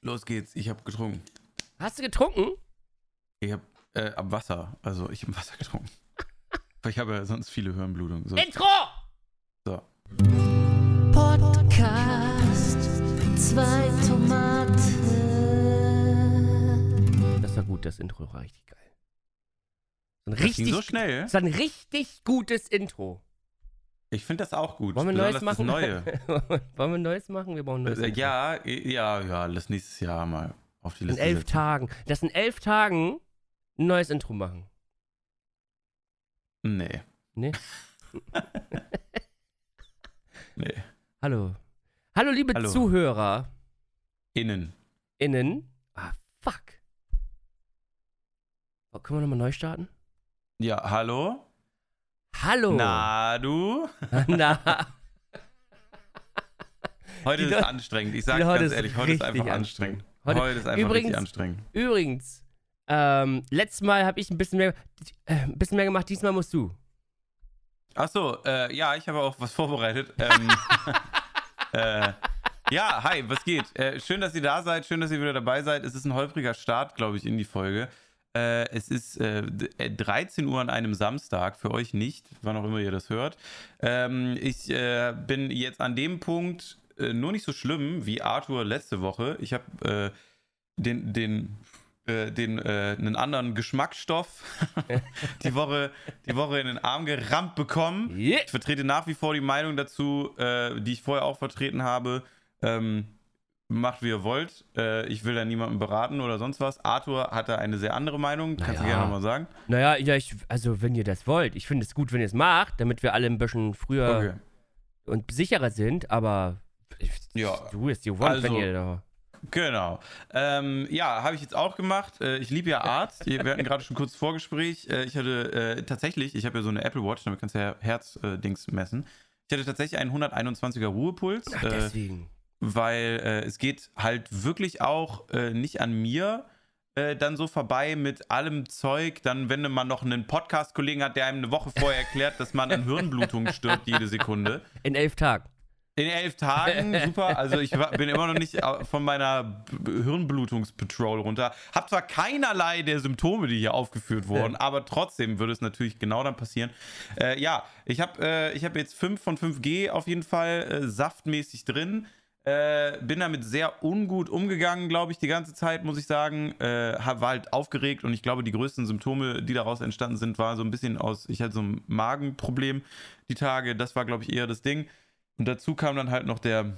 Los geht's, ich habe getrunken. Hast du getrunken? Ich habe äh, ab Wasser, also ich habe Wasser getrunken. Weil ich habe ja sonst viele Hirnblutungen. So. Intro! so. Podcast. Zwei Tomaten. Das war gut, das Intro war richtig geil. So ein Das ging richtig, so schnell. das war ein richtig gutes Intro. Ich finde das auch gut. Wollen wir neues machen? Neue. Wollen wir neues machen? Wir brauchen neues. Äh, ja, ja, ja, lass nächstes Jahr mal auf die In Liste elf setzen. Tagen. Das in elf Tagen ein neues Intro machen. Nee. Nee? Nee. Hallo. Hallo, liebe Hallo. Zuhörer Innen. innen. Ah, fuck. Oh, können wir nochmal neu starten? Ja, hallo? Hallo. Na, du? Na. Heute Die ist Leute- anstrengend. Ich sage ganz ehrlich, heute ist einfach anstrengend. Heute- Heute, ist einfach Übrigens- richtig anstrengend. Übrigens, ähm, letztes Mal habe ich ein bisschen mehr, äh, ein bisschen mehr gemacht, diesmal musst du. Achso, äh, ja, ich habe auch was vorbereitet. Ähm, äh, ja, hi, was geht? Äh, schön, dass ihr da seid, schön, dass ihr wieder dabei seid. Es ist ein holpriger Start, glaube ich, in die Folge. Äh, es ist äh, d- äh, 13 Uhr an einem Samstag, für euch nicht, wann auch immer ihr das hört. Ähm, ich äh, bin jetzt an dem Punkt äh, nur nicht so schlimm wie Arthur letzte Woche. Ich habe äh, den, den, äh, den, äh, einen anderen Geschmacksstoff die, Woche, die Woche in den Arm gerammt bekommen. Ich vertrete nach wie vor die Meinung dazu, die ich vorher auch vertreten habe. Ähm, macht, wie ihr wollt. Äh, ich will da niemanden beraten oder sonst was. Arthur hatte eine sehr andere Meinung. Kannst du Naja. gerne nochmal sagen? Naja, ja, ich, also wenn ihr das wollt. Ich finde es gut, wenn ihr es macht, damit wir alle ein bisschen früher Okay. und sicherer sind, aber ich, Ja. du ist want, wenn Also- ihr da. Genau. Ähm, ja, habe ich jetzt auch gemacht. Äh, ich liebe ja Arzt. Wir hatten gerade schon kurz Vorgespräch. Äh, ich hatte äh, tatsächlich, ich habe ja so eine Apple Watch, damit kannst du ja Herzdings messen. Ich hatte tatsächlich einen 121er Ruhepuls. Ach, Äh, deswegen. Weil äh, es geht halt wirklich auch äh, nicht an mir äh, dann so vorbei mit allem Zeug. Dann, wenn man noch einen Podcast-Kollegen hat, der einem eine Woche vorher erklärt, dass man an Hirnblutung stirbt jede Sekunde. In elf Tagen. In elf Tagen, super. Also ich war, bin immer noch nicht äh, von meiner Hirnblutungspatrol runter. Hab zwar keinerlei der Symptome, die hier aufgeführt wurden, aber trotzdem würde es natürlich genau dann passieren. Äh, ja, ich habe äh, ich hab jetzt 5 von 5G auf jeden Fall äh, saftmäßig drin. Äh, bin damit sehr ungut umgegangen, glaube ich, die ganze Zeit, muss ich sagen. Äh, war halt aufgeregt und ich glaube, die größten Symptome, die daraus entstanden sind, war so ein bisschen aus, ich hatte so ein Magenproblem die Tage. Das war, glaube ich, eher das Ding. Und dazu kam dann halt noch der,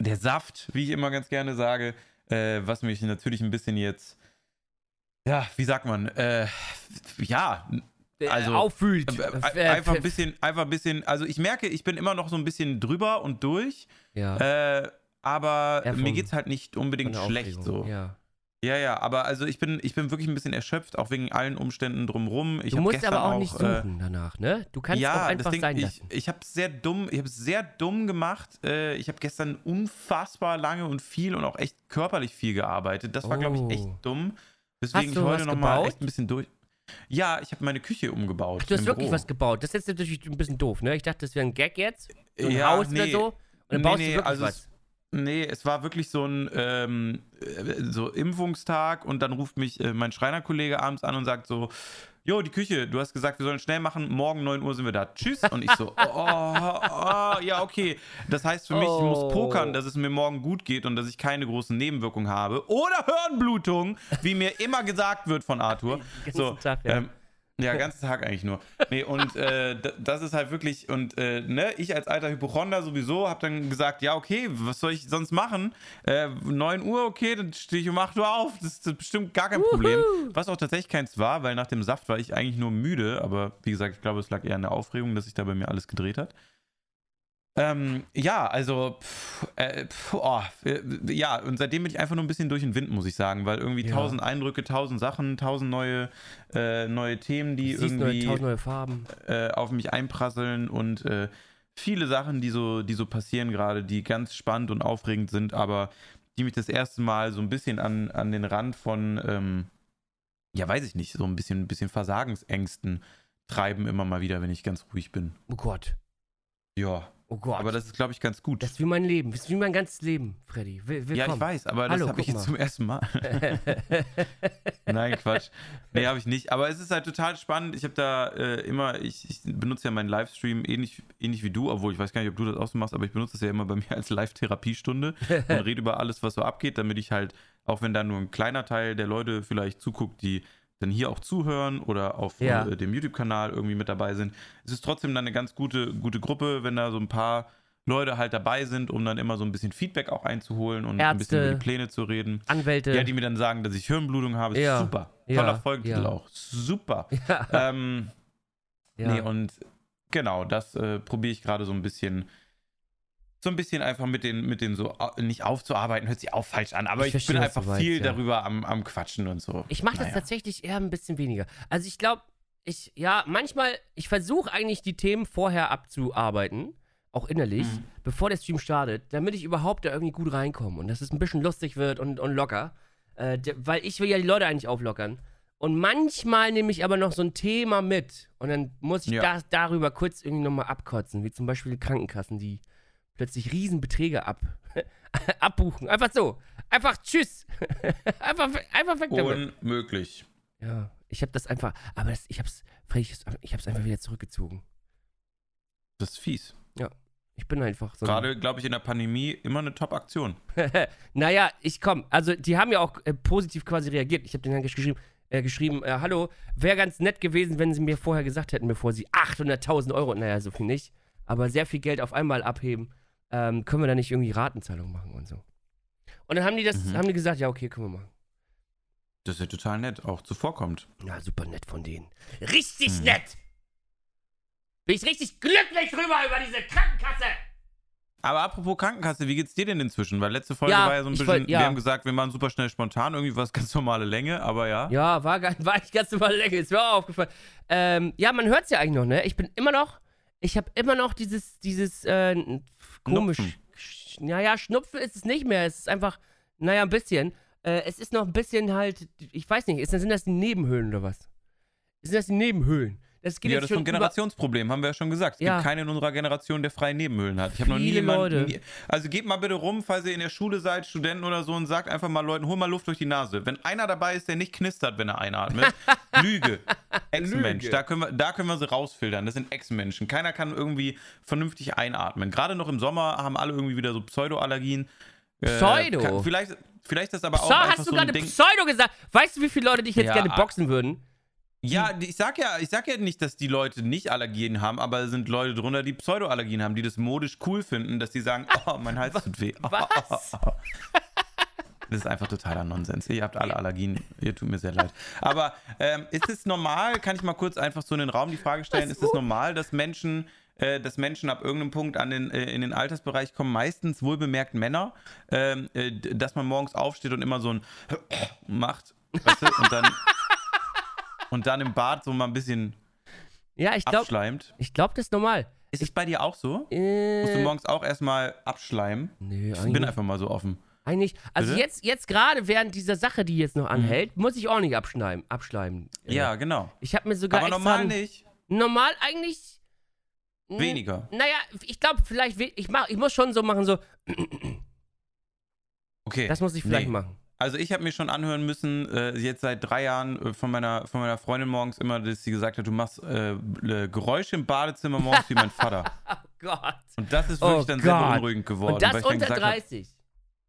der Saft, wie ich immer ganz gerne sage, äh, was mich natürlich ein bisschen jetzt, ja, wie sagt man, äh, ja, Also, äh, auffühlt. äh, Äh, einfach äh, ein bisschen, einfach ein bisschen, also ich merke, ich bin immer noch so ein bisschen drüber und durch, Ja. äh, aber Ja, mir vom- geht's halt nicht von unbedingt schlecht so. Ja. Ja, ja, aber also ich bin, ich bin wirklich ein bisschen erschöpft, auch wegen allen Umständen drumrum. Ich Du musst gestern aber auch, nicht äh, suchen danach, ne? Du kannst ja, auch einfach Ding, sein ich, lassen. ich habe sehr dumm, ich habe sehr dumm gemacht. Äh, ich habe gestern unfassbar lange und viel und auch echt körperlich viel gearbeitet. Das war, glaube ich, echt Oh. dumm. Weswegen du ich heute nochmal echt ein bisschen durch. Ja, ich habe meine Küche umgebaut. Ach, du hast wirklich Büro. was gebaut. Das ist jetzt natürlich ein bisschen doof, ne? Ich dachte, das wäre ein Gag jetzt. So ein Ja, Haus oder nee. so. Und dann Nee, baust nee, du wirklich also was. es- Nee, es war wirklich so ein ähm, äh, so Impfungstag und dann ruft mich äh, mein Schreinerkollege abends an und sagt so, Jo, die Küche, du hast gesagt, wir sollen schnell machen, morgen 9 Uhr sind wir da. Tschüss. Und ich so, oh, oh, ja, okay. Das heißt für mich, ich Oh. muss pokern, dass es mir morgen gut geht und dass ich keine großen Nebenwirkungen habe. Oder Hirnblutung, wie mir immer gesagt wird von Arthur. ganzen So, Tag, ja. ähm, ja, ganzen Tag eigentlich nur. Nee, und äh, das ist halt wirklich, und äh, ne, ich als alter Hypochonder sowieso habe dann gesagt, ja, okay, was soll ich sonst machen? Äh, 9 Uhr, okay, dann stehe ich um 8 Uhr auf. Das ist bestimmt gar kein Problem. Was auch tatsächlich keins war, weil nach dem Saft war ich eigentlich nur müde, aber wie gesagt, ich glaube, es lag eher an der Aufregung, dass sich da bei mir alles gedreht hat. Ähm, ja, also, pff, äh, pff, oh, äh, ja, und seitdem bin ich einfach nur ein bisschen durch den Wind, muss ich sagen, weil irgendwie Ja. tausend Eindrücke, tausend Sachen, tausend neue, äh, neue Themen, die neue, irgendwie tausend neue Farben. äh, auf mich einprasseln und äh, viele Sachen, die so, die so passieren gerade, die ganz spannend und aufregend sind, aber die mich das erste Mal so ein bisschen an, an den Rand von, ähm, ja, weiß ich nicht, so ein bisschen, ein bisschen Versagensängsten treiben immer mal wieder, wenn ich ganz ruhig bin. Oh Gott. Ja, Oh Gott. Aber das ist, glaube ich, ganz gut. Das ist wie mein Leben. Das ist wie mein ganzes Leben, Freddy. Will, willkommen. ja, ich weiß, aber das habe ich jetzt mal. zum ersten Mal. Nein, Quatsch. Nee, habe ich nicht. Aber es ist halt total spannend. Ich habe da äh, immer, ich, ich benutze ja meinen Livestream ähnlich, ähnlich wie du, obwohl ich weiß gar nicht, ob du das auch so machst, aber ich benutze das ja immer bei mir als Live-Therapiestunde und rede über alles, was so abgeht, damit ich halt, auch wenn da nur ein kleiner Teil der Leute vielleicht zuguckt, die dann hier auch zuhören oder auf Ja. äh, dem YouTube-Kanal irgendwie mit dabei sind. Es ist trotzdem dann eine ganz gute, gute Gruppe, wenn da so ein paar Leute halt dabei sind, um dann immer so ein bisschen Feedback auch einzuholen und ein bisschen Ärzte. über die Pläne zu reden. Anwälte. Ja, die mir dann sagen, dass ich Hirnblutung habe. Ja. Super. Ja. Toller Folgentitel Ja. auch. Super. ja. ähm. Nee, und genau, das äh, probiere ich gerade so ein bisschen. So ein bisschen einfach mit den, mit den so, nicht aufzuarbeiten, hört sich auch falsch an, aber Ich ich, bin einfach meinst, viel ja. darüber am, am Quatschen und so. Ich mache das Naja. tatsächlich eher ein bisschen weniger. Also ich glaube, ich, ja, manchmal, ich versuche eigentlich die Themen vorher abzuarbeiten, auch innerlich, Mhm. bevor der Stream startet, damit ich überhaupt da irgendwie gut reinkomme und dass es ein bisschen lustig wird und, und locker. Äh, weil ich will ja die Leute eigentlich auflockern. Und manchmal nehme ich aber noch so ein Thema mit und dann muss ich Ja. das, darüber kurz irgendwie nochmal abkotzen, wie zum Beispiel Krankenkassen, die plötzlich Riesenbeträge ab, abbuchen. Einfach so. Einfach tschüss. einfach, einfach weg damit. Unmöglich. Ja, ich habe das einfach, aber das, ich hab's, Freddy, ich hab's- einfach wieder zurückgezogen. Das ist fies. Ich bin einfach so. Gerade, glaube ich, in der Pandemie immer eine Top-Aktion. naja, ich komm. Also, die haben ja auch äh, positiv quasi reagiert. Ich habe denen dann geschrieben, äh, geschrieben äh, hallo, wäre ganz nett gewesen, wenn sie mir vorher gesagt hätten, bevor sie 800.000 Euro, naja, so viel nicht, aber sehr viel Geld auf einmal abheben, ähm, können wir da nicht irgendwie Ratenzahlung machen und so. Und dann haben die das, Mhm. haben die gesagt, ja, okay, können wir machen. Das ist ja total nett, auch zuvorkommt. Ja, super nett von denen. Richtig Mhm. nett! Bin ich richtig glücklich drüber über diese Krankenkasse! Aber apropos Krankenkasse, wie geht's dir denn inzwischen? Weil letzte Folge Ja, war ja so ein ich bisschen, wollt- ja. wir haben gesagt, wir machen super schnell spontan, irgendwie war es ganz normale Länge, aber ja. Ja, war, war nicht ganz normal länger, ist mir auch aufgefallen. Ähm, ja, man hört es ja eigentlich noch, ne? Ich bin immer noch, ich habe immer noch dieses, dieses, äh, komisch. Schnupfen. Sch- Naja, Schnupfen ist es nicht mehr, es ist einfach, naja, ein bisschen. Äh, es ist noch ein bisschen halt, ich weiß nicht, ist, sind das die Nebenhöhlen oder was? Sind das die Nebenhöhlen? Das geht Ja, das ist so ein Generationsproblem, haben wir ja schon gesagt. Es Ja. gibt keinen in unserer Generation, der freie Nebenhöhlen hat. Ich habe noch nie jemanden. Nie, also geht mal bitte rum, falls ihr in der Schule seid, Studenten oder so, und sagt einfach mal Leuten, hol mal Luft durch die Nase. Wenn einer dabei ist, der nicht knistert, wenn er einatmet, Lüge. Ex-Mensch. Da können, wir, da können wir sie rausfiltern. Das sind Ex-Menschen. Keiner kann irgendwie vernünftig einatmen. Gerade noch im Sommer haben alle irgendwie wieder so Pseudoallergien. Äh, Pseudo? kann- vielleicht, vielleicht ist das aber auch Pseu einfach hast du so gerade. Pseudo gesagt? Weißt du, wie viele Leute dich jetzt Ja. gerne boxen würden? Ja, die- ich sag ja, ich sag ja nicht, dass die Leute nicht Allergien haben, aber es sind Leute drunter, die Pseudoallergien haben, die das modisch cool finden, dass die sagen, oh, mein Hals tut weh. Was? Das ist einfach totaler Nonsens. Ihr habt alle Allergien, ihr tut mir sehr leid. Aber ähm, ist es normal, kann ich mal kurz einfach so in den Raum die Frage stellen, ist es normal, dass Menschen, äh, dass Menschen ab irgendeinem Punkt an den, äh, in den Altersbereich kommen, meistens wohlbemerkt Männer, ähm, äh, dass man morgens aufsteht und immer so ein macht, weißt du, und dann, und dann im Bad so mal ein bisschen Ja, ich glaube, abschleimt. ich glaube, das ist normal. Ist es bei dir auch so? Äh, Musst du morgens auch erstmal abschleimen? nö, Ich bin einfach mal so offen. Eigentlich, also Bitte? jetzt, jetzt gerade während dieser Sache, die jetzt noch anhält, muss ich auch nicht abschneiden. abschleimen. Ja, genau. Ich habe mir sogar Aber normal nicht. Normal eigentlich. Weniger. Naja, ich glaube, vielleicht, ich, mach, ich muss schon so machen, so, Okay. das muss ich vielleicht Nee. machen. Also ich habe mir schon anhören müssen, äh, jetzt seit drei Jahren äh, von, meiner, von meiner Freundin morgens immer, dass sie gesagt hat, du machst äh, Geräusche im Badezimmer morgens wie mein Vater. Oh Gott. Und das ist wirklich Oh dann sehr Gott. beunruhigend geworden. Und das unter gesagt hab, 30.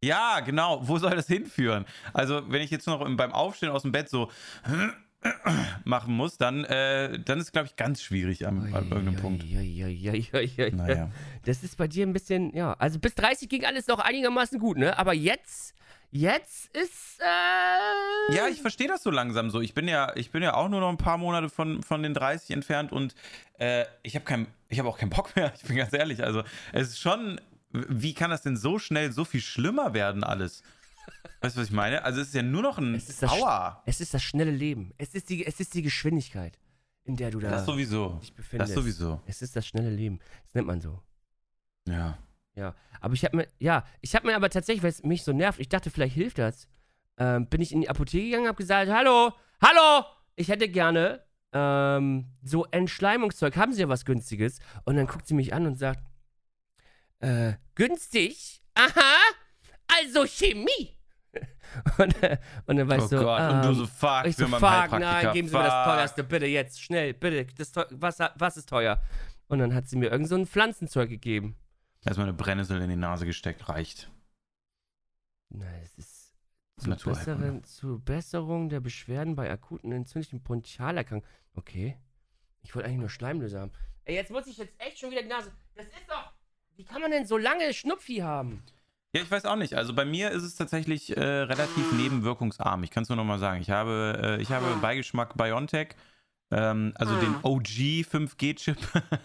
Ja, genau. Wo soll das hinführen? Also, wenn ich jetzt noch im- beim Aufstehen aus dem Bett so machen muss, dann, äh, dann ist es, glaube ich, ganz schwierig am, an irgendeinem Punkt. Uiuiuiuiui. Naja. Das ist bei dir ein bisschen, ja. Also bis 30 ging alles noch einigermaßen gut, ne? Aber jetzt, jetzt ist, äh. Ja, ich verstehe das so langsam so. Ich bin ja, ich bin ja auch nur noch ein paar Monate von, von den 30 entfernt und äh, ich habe kein, ich habe auch keinen Bock mehr. Ich bin ganz ehrlich. Also es ist schon, wie kann das denn so schnell so viel schlimmer werden alles? Weißt du, was ich meine? Also es ist ja nur noch ein Es ist das, Aua. es ist das schnelle Leben. Es ist die, es ist die Geschwindigkeit, in der du da Das sowieso. dich befindest. Das sowieso. Es ist das schnelle Leben. Das nennt man so. Ja. Ja. Aber ich habe mir, ja, ich habe mir aber tatsächlich, weil es mich so nervt, ich dachte, vielleicht hilft das, ähm, bin ich in die Apotheke gegangen, habe gesagt, hallo, hallo, ich hätte gerne ähm, so Entschleimungszeug. Haben Sie ja was Günstiges? Und dann guckt sie mich an und sagt, äh, günstig? Aha, also Chemie. Und, äh, und dann war ich Oh so, Gott, und du ähm, so, fuck, ich so, fuck, nein, geben Sie mir das teuerste, bitte jetzt, schnell, bitte. Das, was, was ist teuer? Und dann hat sie mir irgend so ein Pflanzenzeug gegeben. Erstmal eine Brennnessel in die Nase gesteckt, reicht. Nein, es ist zur, besseren, zur Besserung der Beschwerden bei akuten entzündlichen Bronchialerkrankungen. Okay. Ich wollte eigentlich nur Schleimlöser haben. Ey, jetzt muss ich jetzt echt schon wieder die Nase. Das ist doch. Wie kann man denn so lange Schnupfi haben? Ja, ich weiß auch nicht. Also bei mir ist es tatsächlich äh, relativ nebenwirkungsarm. Ich kann es nur nochmal sagen. Ich habe, äh, ich habe Beigeschmack Biontech. Ähm, also den OG 5G-Chip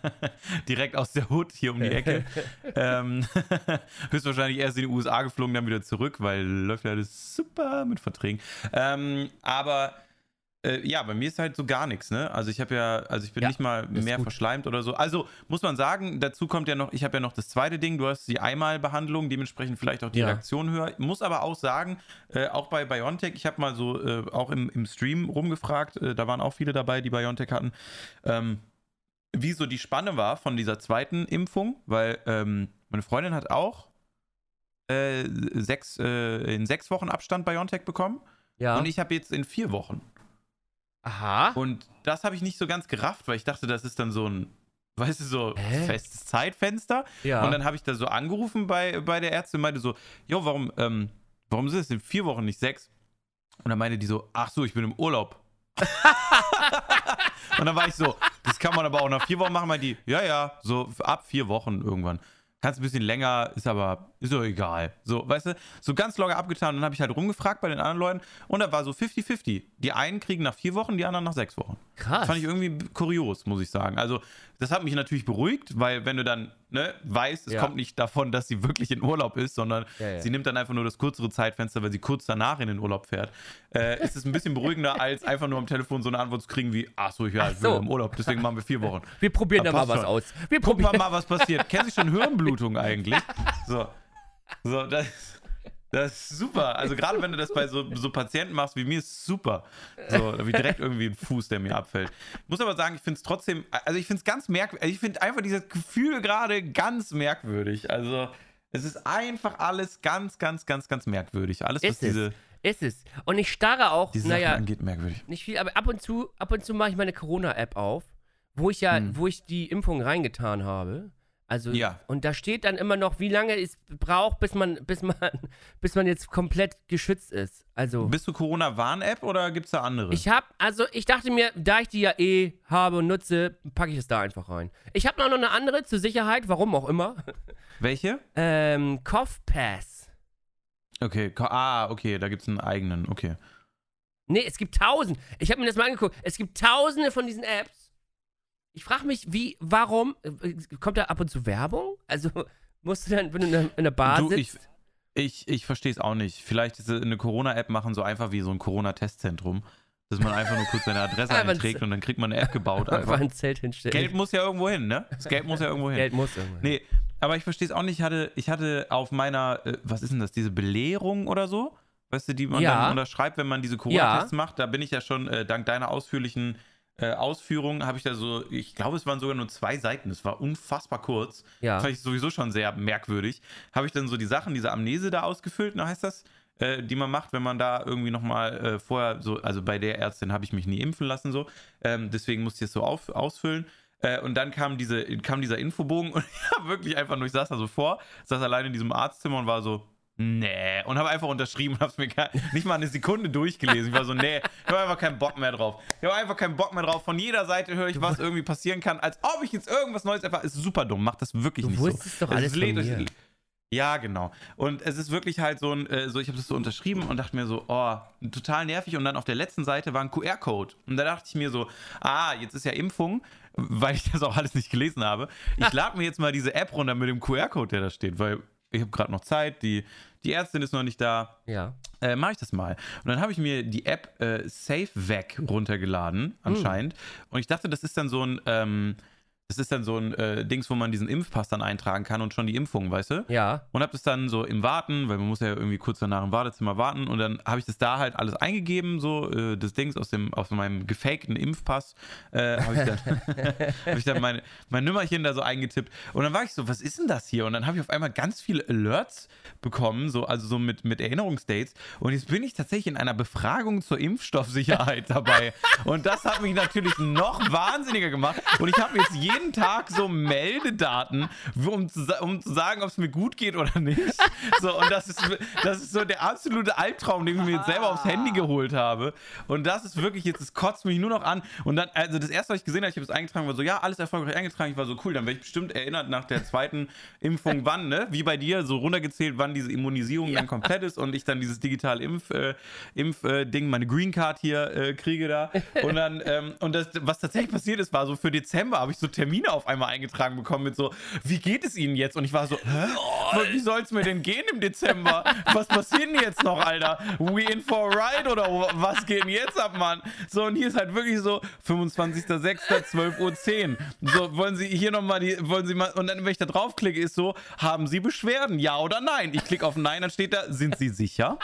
direkt aus der Hood hier um die Ecke. ähm, höchstwahrscheinlich erst in die USA geflogen, dann wieder zurück, weil läuft ja alles super mit Verträgen. Ähm, aber äh, ja, bei mir ist halt so gar nichts, ne? Also ich habe ja, also ich bin Ja, nicht mal mehr gut. verschleimt oder so. Also muss man sagen, dazu kommt ja noch, ich habe ja noch das zweite Ding, du hast die Einmalbehandlung, dementsprechend vielleicht auch die Ja. Reaktion höher. Muss aber auch sagen, äh, auch bei BioNTech, ich habe mal so äh, auch im, im Stream rumgefragt, äh, da waren auch viele dabei, die BioNTech hatten, ähm, wie so die Spanne war von dieser zweiten Impfung, weil ähm, meine Freundin hat auch äh, sechs, äh, in sechs Wochen Abstand BioNTech bekommen Ja. und ich habe jetzt in vier Wochen. Aha. Und das habe ich nicht so ganz gerafft, weil ich dachte, das ist dann so ein, weißt du, so Hä? festes Zeitfenster. ja. Und dann habe ich da so angerufen bei, bei der Ärztin und meinte so, jo, warum, ähm, warum sind es in vier Wochen nicht sechs? Und dann meinte die so, ach so, ich bin im Urlaub. und dann war ich so, das kann man aber auch nach vier Wochen machen, meinte die, ja, ja, so ab vier Wochen irgendwann. Kannst ein bisschen länger, ist aber, ist doch egal. So, weißt du, so ganz locker abgetan. Und dann habe ich halt rumgefragt bei den anderen Leuten und da war so 50-50. Die einen kriegen nach vier Wochen, die anderen nach sechs Wochen. Krass. Fand ich irgendwie kurios, muss ich sagen. Also, das hat mich natürlich beruhigt, weil wenn du dann ne, weißt, es Ja. kommt nicht davon, dass sie wirklich in Urlaub ist, sondern Ja, ja. sie nimmt dann einfach nur das kürzere Zeitfenster, weil sie kurz danach in den Urlaub fährt, äh, ist es ein bisschen beruhigender, als einfach nur am Telefon so eine Antwort zu kriegen wie, ach so, ja, ich bin so. im Urlaub, deswegen machen wir vier Wochen. Wir probieren da mal was schon. aus. Wir Guck mal, probieren. mal, was passiert. Kennen Sie schon Hirnblutung eigentlich? So, so das, das ist super. Also gerade wenn du das bei so, so Patienten machst wie mir, ist es super. So, wie direkt irgendwie ein Fuß, der mir abfällt. Ich muss aber sagen, ich finde es trotzdem, also ich finde es ganz merkwürdig, ich finde einfach dieses Gefühl gerade ganz merkwürdig. Also es ist einfach alles ganz, ganz, ganz, ganz merkwürdig. Alles, was Ist es. diese, Ist es. Und ich starre auch, diese naja, angeht, merkwürdig. nicht viel, aber ab und zu, ab und zu mache ich meine Corona-App auf, wo ich ja, Hm. wo ich die Impfung reingetan habe. Also, Ja. und da steht dann immer noch, wie lange es braucht, bis man, bis man, bis man jetzt komplett geschützt ist. Also, Bist du Corona-Warn-App oder gibt es da andere? ich habe, also ich dachte mir, da ich die ja eh habe und nutze, packe ich es da einfach rein. Ich habe noch eine andere zur Sicherheit, warum auch immer. Welche? Ähm, Cough Pass. Okay, ah, okay, da gibt es einen eigenen, okay. Nee, es gibt tausend. Ich habe mir das mal angeguckt. Es gibt tausende von diesen Apps. Ich frage mich, wie, warum, äh, kommt da ab und zu Werbung? Also musst du dann, wenn du in der- in der Bar Du, ich, sitzt, ich, ich verstehe es auch nicht. Vielleicht ist eine Corona-App machen so einfach wie so ein Corona-Testzentrum, dass man einfach nur kurz seine Adresse einträgt und dann kriegt man eine App gebaut. einfach ein Zelt hinstellen. Geld muss ja irgendwo hin, ne? Das Geld muss ja irgendwo hin. Geld muss irgendwo. Nee, aber ich verstehe es auch nicht. Ich hatte, ich hatte auf meiner, äh, was ist denn das, diese Belehrung oder so? Weißt du, die man Ja. dann unterschreibt, wenn man diese Corona-Tests macht. Da bin ich ja schon, äh, dank deiner ausführlichen äh, Ausführungen, habe ich da so, ich glaube, es waren sogar nur zwei Seiten. Es war unfassbar kurz. Ja. Fand ich sowieso schon sehr merkwürdig. Habe ich dann so die Sachen, diese Amnese da ausgefüllt, na heißt das? Äh, die man macht, wenn man da irgendwie nochmal äh, vorher so, also bei der Ärztin habe ich mich nie impfen lassen, so. Ähm, deswegen musste ich es so auf, ausfüllen. Äh, und dann kam, diese, kam dieser Infobogen und ich habe wirklich einfach nur, ich saß da so vor, saß allein in diesem Arztzimmer und war so, nee. Und habe einfach unterschrieben und habe es mir gar, nicht mal eine Sekunde durchgelesen. Ich war so, nee, ich habe einfach keinen Bock mehr drauf. Ich habe einfach keinen Bock mehr drauf. Von jeder Seite höre ich, was irgendwie passieren kann, als ob ich jetzt irgendwas Neues erfahre. Ist super dumm, macht das wirklich Du nicht so. wusstest doch Es alles von mir. Ja, genau. Und es ist wirklich halt so ein, äh, so ich habe das so unterschrieben und dachte mir so, oh, total nervig. Und dann auf der letzten Seite war ein QR-Code. Und da dachte ich mir so, ah, jetzt ist ja Impfung, weil ich das auch alles nicht gelesen habe. Ich lade mir jetzt mal diese App runter mit dem QR-Code, der da steht, weil ich habe gerade noch Zeit, die, die Ärztin ist noch nicht da. Ja. Äh, mache ich das mal. Und dann habe ich mir die App äh, SafeVac runtergeladen, anscheinend. Und ich dachte, das ist dann so ein, ähm, Das ist dann so ein äh, Dings, wo man diesen Impfpass dann eintragen kann und schon die Impfung, weißt du? Ja. Und habe das dann so im Warten, weil man muss ja irgendwie kurz danach im Wartezimmer warten und dann habe ich das da halt alles eingegeben, so äh, das Dings aus dem aus meinem gefakten Impfpass, äh, habe ich dann, hab ich dann meine, mein Nummerchen da so eingetippt und dann war ich so, was ist denn das hier? Und dann habe ich auf einmal ganz viele Alerts bekommen, so also so mit mit Erinnerungsdates und jetzt bin ich tatsächlich in einer Befragung zur Impfstoffsicherheit dabei und das hat mich natürlich noch wahnsinniger gemacht und ich habe jetzt jeden Tag so Meldedaten, um zu, um zu sagen, ob es mir gut geht oder nicht. So, und das ist, das ist so der absolute Albtraum, den ich mir jetzt selber aufs Handy geholt habe. Und das ist wirklich jetzt, es kotzt mich nur noch an. Und dann, also das erste, was ich gesehen habe, ich habe es eingetragen, war so, ja, alles erfolgreich eingetragen. Ich war so, cool, dann werde ich bestimmt erinnert nach der zweiten Impfung, wann, ne? Wie bei dir, so runtergezählt, wann diese Immunisierung dann komplett ist und ich dann dieses digitale Impf, äh, Impf äh, meine Green Card hier äh, kriege da. Und dann, ähm, und das, was tatsächlich passiert ist, war so für Dezember habe ich so Termine auf einmal eingetragen bekommen mit so, wie geht es Ihnen jetzt? Und ich war so, hä? Wie soll es mir denn gehen im Dezember? Was passiert denn jetzt noch, Alter? We in for a ride oder was geht denn jetzt ab, Mann? So, und hier ist halt wirklich so 25.06.12.10 Uhr. So, wollen Sie hier nochmal die, wollen Sie mal, und dann, wenn ich da draufklicke, ist so, haben Sie Beschwerden? Ja oder nein? Ich klicke auf Nein, dann steht da, sind Sie sicher?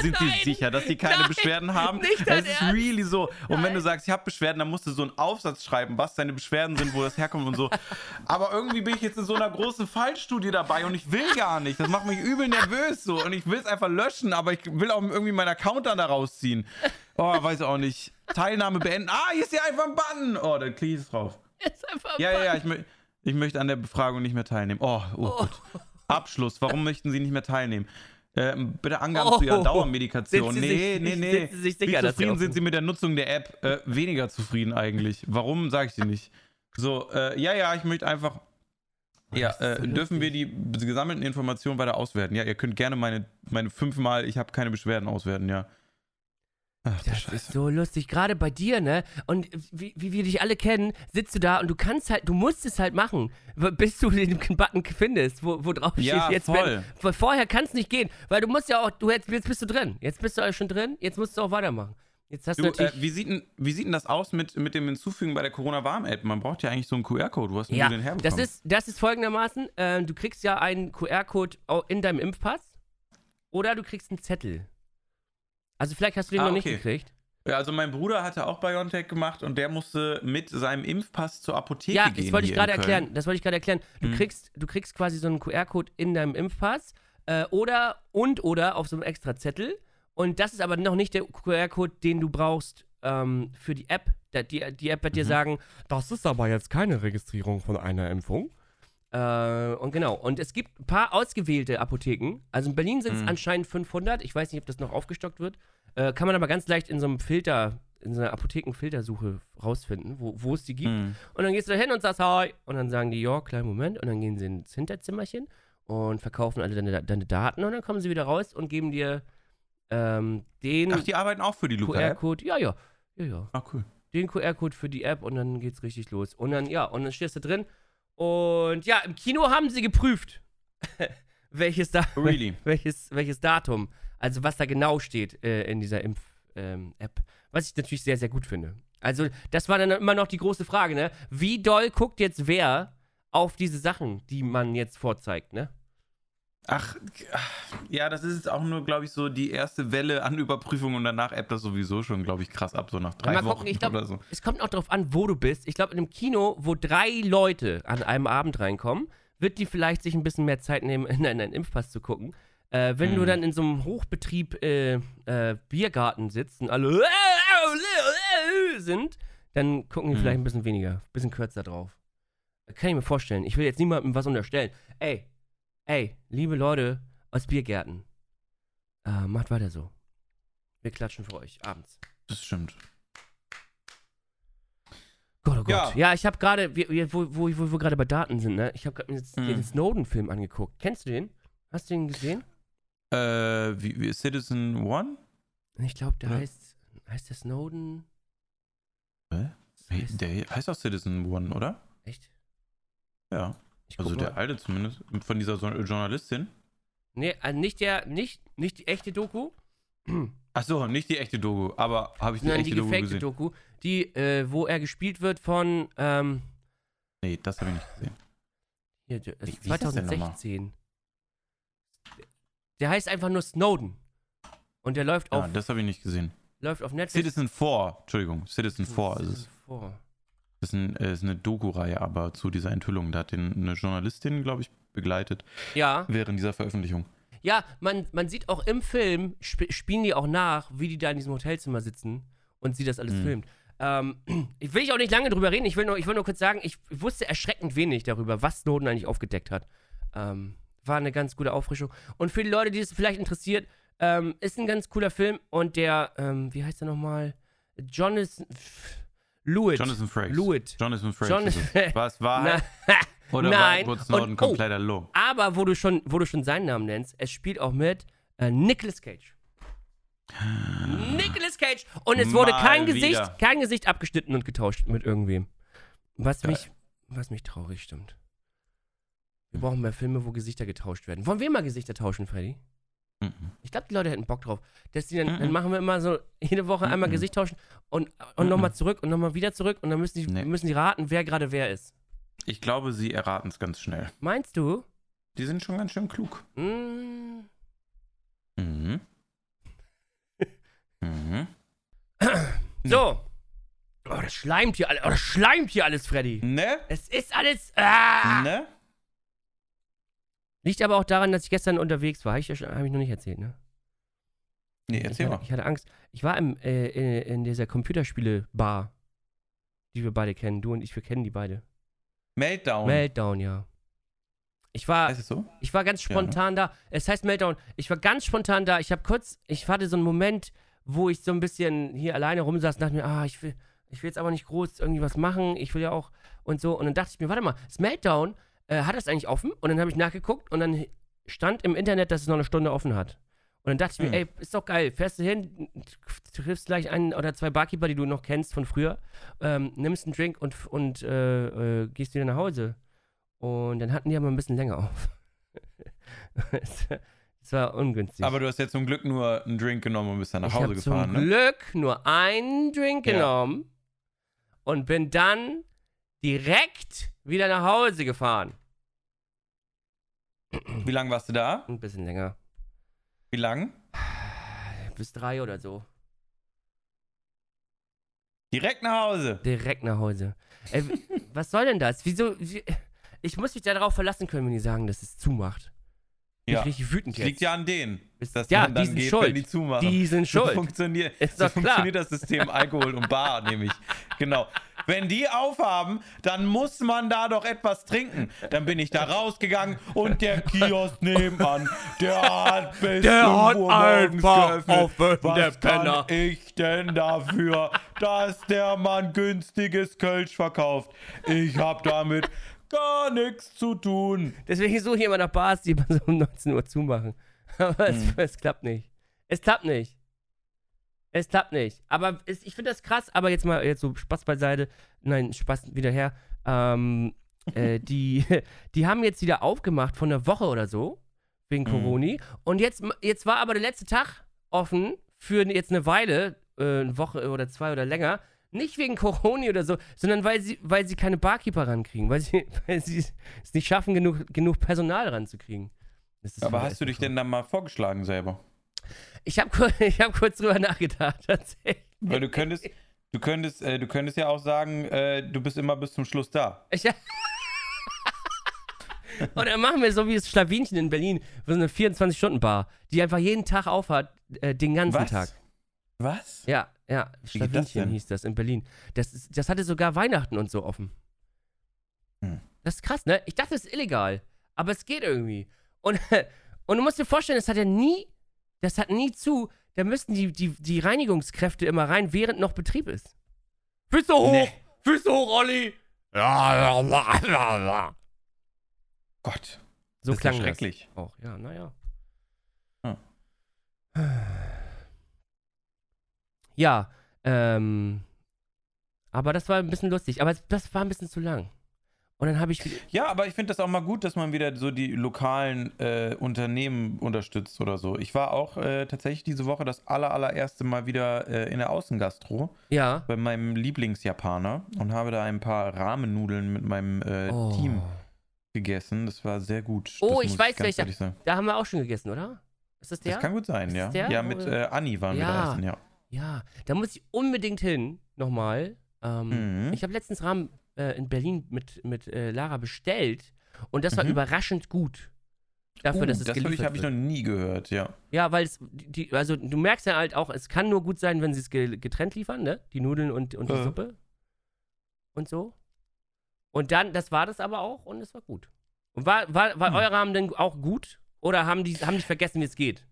Sind Sie sicher, dass Sie keine Nein, Beschwerden haben? nicht Es ist Ernst. really so. Und wenn du sagst, ich habe Beschwerden, dann musst du so einen Aufsatz schreiben, was deine Beschwerden sind, wo das herkommt und so. Aber irgendwie bin ich jetzt in so einer großen Fallstudie dabei und ich will gar nicht. Das macht mich übel nervös so. Und ich will es einfach löschen, aber ich will auch irgendwie meinen Account dann da rausziehen. Oh, weiß auch nicht. Teilnahme beenden. Ah, hier ist hier einfach ein Button. Oh, da klicke ich drauf. Ist einfach Ja, ja, ja, ich, mö ich möchte an der Befragung nicht mehr teilnehmen. Oh, oh, gut. Abschluss. Warum möchten Sie nicht mehr teilnehmen? Ähm, bitte Angaben Oh. zu Ihrer Dauermedikation. Nee, sich- nee, nee. Sich Wie zufrieden sind Sie mit der Nutzung der App? Äh, weniger zufrieden eigentlich. Warum, sage ich dir nicht. So, äh, ja, ja, ich möchte einfach. Ja, äh, so dürfen wir die gesammelten Informationen weiter auswerten? Ja, ihr könnt gerne meine, meine fünfmal, ich habe keine Beschwerden auswerten, ja. Ach, Das Scheiße. ist so lustig, gerade bei dir, ne? Und wie, wie wir dich alle kennen, sitzt du da und du kannst halt, du musst es halt machen, bis du den Button findest, wo, wo drauf Ja, steht, jetzt voll. weil vorher kann es nicht gehen, weil du musst ja auch, du jetzt, jetzt bist du drin, jetzt bist du schon drin, jetzt musst du auch weitermachen. Jetzt hast du, Du, äh, wie, sieht denn, wie sieht denn das aus mit, mit dem Hinzufügen bei der Corona-Warn-App? Man braucht ja eigentlich so einen QR-Code. Wo hast ja, du den herbekommen? das ist, das ist folgendermaßen, äh, du kriegst ja einen QR-Code in deinem Impfpass oder du kriegst einen Zettel. Also vielleicht hast du den Ah, noch nicht okay. gekriegt. Ja, also mein Bruder hatte auch BioNTech gemacht und der musste mit seinem Impfpass zur Apotheke Ja, gehen. das wollte ich gerade erklären. Das wollte ich gerade erklären. Du Mhm. kriegst, du kriegst quasi so einen QR-Code in deinem Impfpass äh, oder und oder auf so einem extra Zettel. Und das ist aber noch nicht der QR-Code, den du brauchst ähm, für die App. Die, die App wird dir Mhm. sagen, das ist aber jetzt keine Registrierung von einer Impfung. Äh, und genau. Und es gibt ein paar ausgewählte Apotheken. Also in Berlin sind es Mhm. anscheinend 500. Ich weiß nicht, ob das noch aufgestockt wird. Äh, kann man aber ganz leicht in so einem Filter, in so einer Apothekenfiltersuche rausfinden, wo, wo es die gibt. Mhm. Und dann gehst du da hin und sagst Hi. Und dann sagen die, ja, kleinen Moment. Und dann gehen sie ins Hinterzimmerchen und verkaufen alle deine, deine Daten. Und dann kommen sie wieder raus und geben dir ähm, den Ach, die arbeiten auch für die Luca-App? QR-Code. Ja, ja. Ja, ja. Ah, cool. Den QR-Code für die App und dann geht's richtig los. Und dann, ja, und dann stehst du drin. Und ja, im Kino haben sie geprüft, welches, da Really? welches, welches Datum, also was da genau steht äh, in dieser Impf-App. Ähm, was ich natürlich sehr, sehr gut finde. Also, das war dann immer noch die große Frage, ne? Wie doll guckt jetzt wer auf diese Sachen, die man jetzt vorzeigt, ne? Ach, ja, das ist jetzt auch nur, glaube ich, so die erste Welle an Überprüfung und danach ebbt das sowieso schon, glaube ich, krass ab, so nach drei mal Wochen gucken, ich oder glaube, so. es kommt auch darauf an, wo du bist. Ich glaube, in einem Kino, wo drei Leute an einem Abend reinkommen, wird die vielleicht sich ein bisschen mehr Zeit nehmen, in einen Impfpass zu gucken. Äh, wenn du Mhm. dann in so einem Hochbetrieb äh, äh, Biergarten sitzt und alle sind, dann gucken die Mhm. vielleicht ein bisschen weniger, ein bisschen kürzer drauf. Kann ich mir vorstellen. Ich will jetzt niemandem was unterstellen. Ey, ey, liebe Leute aus Biergärten, äh, macht weiter so. Wir klatschen für euch abends. Das stimmt. Gott, oh Gott. Ja, Ja. ich habe gerade, wo, wo, wo wir gerade bei Daten sind, ne? Ich habe gerade jetzt Mhm. den Snowden-Film angeguckt. Kennst du den? Hast du den gesehen? Äh, wie, wie Citizen One? Ich glaube, der Ja. heißt, heißt der Snowden? Hä? Heißt, der heißt auch Citizen One, oder? echt? Ja. Also der mal. alte zumindest. Von dieser Journalistin. Nee, also nicht der, nicht, nicht die echte Doku, Achso, nicht die echte Doku, aber habe ich die sondern echte die Doku gesehen. Doku, die, äh, wo er gespielt wird von, ähm, Nee, das habe ich nicht gesehen. Hier, der Wie- ist wie das? 2016. Der heißt einfach nur Snowden. Und der läuft Ja, auf, das habe ich nicht gesehen. läuft auf Netflix. Citizen 4, Entschuldigung, Citizen 4 ist es. Vor. Das ist, ein, äh, ist eine Doku-Reihe, aber zu dieser Enthüllung. Da hat den eine Journalistin, glaube ich, begleitet Ja, während dieser Veröffentlichung. ja, man, man sieht auch im Film, sp spielen die auch nach, wie die da in diesem Hotelzimmer sitzen und sie das alles Mhm. filmt. Ähm, ich will ich auch nicht lange drüber reden, ich will nur, ich will nur kurz sagen, ich wusste erschreckend wenig darüber, was Snowden eigentlich aufgedeckt hat. Ähm, war eine ganz gute Auffrischung. Und für die Leute, die es vielleicht interessiert, ähm, ist ein ganz cooler Film und der, ähm, wie heißt er nochmal? Jonathan Lewitt. Jonathan Frakes. Lewitt. Jonathan Frakes. Ist es. War Oder nein. war Snowden oh. kompletter Low? Aber wo du schon, wo du schon seinen Namen nennst, es spielt auch mit äh, Nicolas Cage. Nicolas Cage. Und es wurde Mal kein Gesicht, kein Gesicht abgeschnitten und getauscht mit irgendwem. Was Geil. mich, was mich traurig stimmt. Wir brauchen mehr Filme, wo Gesichter getauscht werden. Wollen wir mal Gesichter tauschen, Freddy? Mhm. Ich glaube, die Leute hätten Bock drauf. Dass die dann, Mhm. dann machen wir immer so jede Woche einmal Mhm. Gesicht tauschen und, und Mhm. nochmal zurück und nochmal wieder zurück und dann müssen die, Nee. müssen die raten, wer gerade wer ist. Ich glaube, sie erraten es ganz schnell. Meinst du? Die sind schon ganz schön klug. Mm, Mhm. mhm. So. Oh, das schleimt hier alles. Oh, das schleimt hier alles, Freddy. Ne? Es ist alles. Ah! Ne? Liegt aber auch daran, dass ich gestern unterwegs war. Habe ich, hab ich noch nicht erzählt, ne? Nee, Ich erzähl hatte, mal. ich hatte Angst. Ich war im, äh, in, in dieser Computerspiele-Bar, die wir beide kennen. Du und ich, wir kennen die beide. Meltdown. Meltdown, ja. Ich war, Heißt es so? ich war ganz Ja, ne? spontan da. Es heißt Meltdown. Ich war ganz spontan da. Ich habe kurz, ich hatte so einen Moment, wo ich so ein bisschen hier alleine rumsaß und dachte mir, ah, ich will, ich will jetzt aber nicht groß irgendwie was machen. Ich will ja auch und so. Und dann dachte ich mir, warte mal, das Meltdown, äh, hat das eigentlich offen? Und dann habe ich nachgeguckt und dann stand im Internet, dass es noch eine Stunde offen hat. Und dann dachte ich mir, Hm. ey, ist doch geil. Fährst du hin, triffst gleich einen oder zwei Barkeeper, die du noch kennst von früher, ähm, nimmst einen Drink und, und äh, äh, gehst wieder nach Hause. Und dann hatten die aber ein bisschen länger auf. Es war ungünstig. Aber du hast jetzt zum Glück nur einen Drink genommen und bist dann nach ich Hause habe zum gefahren, ne? Glück nur einen Drink Ja. genommen und bin dann direkt wieder nach Hause gefahren. Wie lange warst du da? Ein bisschen länger. Wie lang? Bis drei oder so. Direkt nach Hause. Direkt nach Hause. Ey, w- was soll denn das? Wieso? Wie, ich muss mich darauf verlassen können, wenn die sagen, dass es zumacht. Bin Ja. ich richtig wütend Das jetzt. liegt ja an denen, Ist- dass ja, man dann die sind geht, schuld. wenn die zumachen. Die sind So schuld. funktioniert, Ist so funktioniert das System Alkohol und Bar nämlich. Genau. Wenn die aufhaben, dann muss man da doch etwas trinken. Dann bin ich da rausgegangen und der Kiosk nebenan, der hat bis Der 5 hat einfach geöffnet. offen, Was der kann ich denn dafür, dass der Mann günstiges Kölsch verkauft? Ich hab damit gar nichts zu tun. Deswegen suche ich immer nach Bars, die immer so um 19 Uhr zumachen. Aber es, Hm. es klappt nicht. Es klappt nicht. Es klappt nicht. Aber es, ich finde das krass, aber jetzt mal jetzt so Spaß beiseite. Nein, Spaß wieder her. Ähm, äh, die, die haben jetzt wieder aufgemacht von einer Woche oder so, wegen Mhm. Corona. Und jetzt, jetzt war aber der letzte Tag offen für jetzt eine Weile, äh, eine Woche oder zwei oder länger. Nicht wegen Corona oder so, sondern weil sie, weil sie keine Barkeeper rankriegen, weil sie, weil sie es nicht schaffen, genug, genug Personal ranzukriegen. Das Aber hast du dich denn dann mal vorgeschlagen selber? Ich habe kur ich hab kurz drüber nachgedacht, tatsächlich. Weil du könntest, du könntest, äh, du könntest ja auch sagen, äh, du bist immer bis zum Schluss da. Ich, Und dann machen wir so wie das Schlawinchen in Berlin, so eine 24-Stunden-Bar, die einfach jeden Tag aufhat, äh, den ganzen Was? Tag. Was? Ja, ja, das Schlawinchen hieß das in Berlin. Das, ist, das hatte sogar Weihnachten und so offen. Hm. Das ist krass, ne? Ich dachte, es ist illegal, aber es geht irgendwie. Und, und du musst dir vorstellen, das hat ja nie, das hat nie zu, da müssten die, die, die Reinigungskräfte immer rein, während noch Betrieb ist. Füße hoch! Nee. Füße hoch, Olli! Ja, ja, ja, ja, ja. Gott, So das klang ja schrecklich. das auch. Ja, naja. Hm. Ja, ähm, aber das war ein bisschen lustig. Aber das war ein bisschen zu lang. Und dann habe ich. Ja, aber ich finde das auch mal gut, dass man wieder so die lokalen äh, Unternehmen unterstützt oder so. Ich war auch äh, tatsächlich diese Woche das aller, allererste Mal wieder äh, in der Außengastro Ja. bei meinem Lieblingsjapaner und habe da ein paar Rahmennudeln mit meinem äh, Oh. Team gegessen. Das war sehr gut. Oh, das ich weiß welcher. Da haben wir auch schon gegessen, oder? Ist das der? Das kann gut sein, Ist ja. der? Ja, mit äh, Anni waren wir Ja. da essen, ja. Ja, da muss ich unbedingt hin, nochmal. Ähm, Mhm. Ich habe letztens Rahmen äh, in Berlin mit, mit äh, Lara bestellt und das war Mhm. überraschend gut. Dafür, Uh, dass es das habe ich, geliefert hab ich noch nie gehört, ja. Ja, weil es, die, also du merkst ja halt auch, es kann nur gut sein, wenn sie es ge getrennt liefern, ne? Die Nudeln und, und die Ja. Suppe und so. Und dann, das war das aber auch und es war gut. Und war, war, war Hm. euer Rahmen denn auch gut? Oder haben die, haben die vergessen, wie es geht?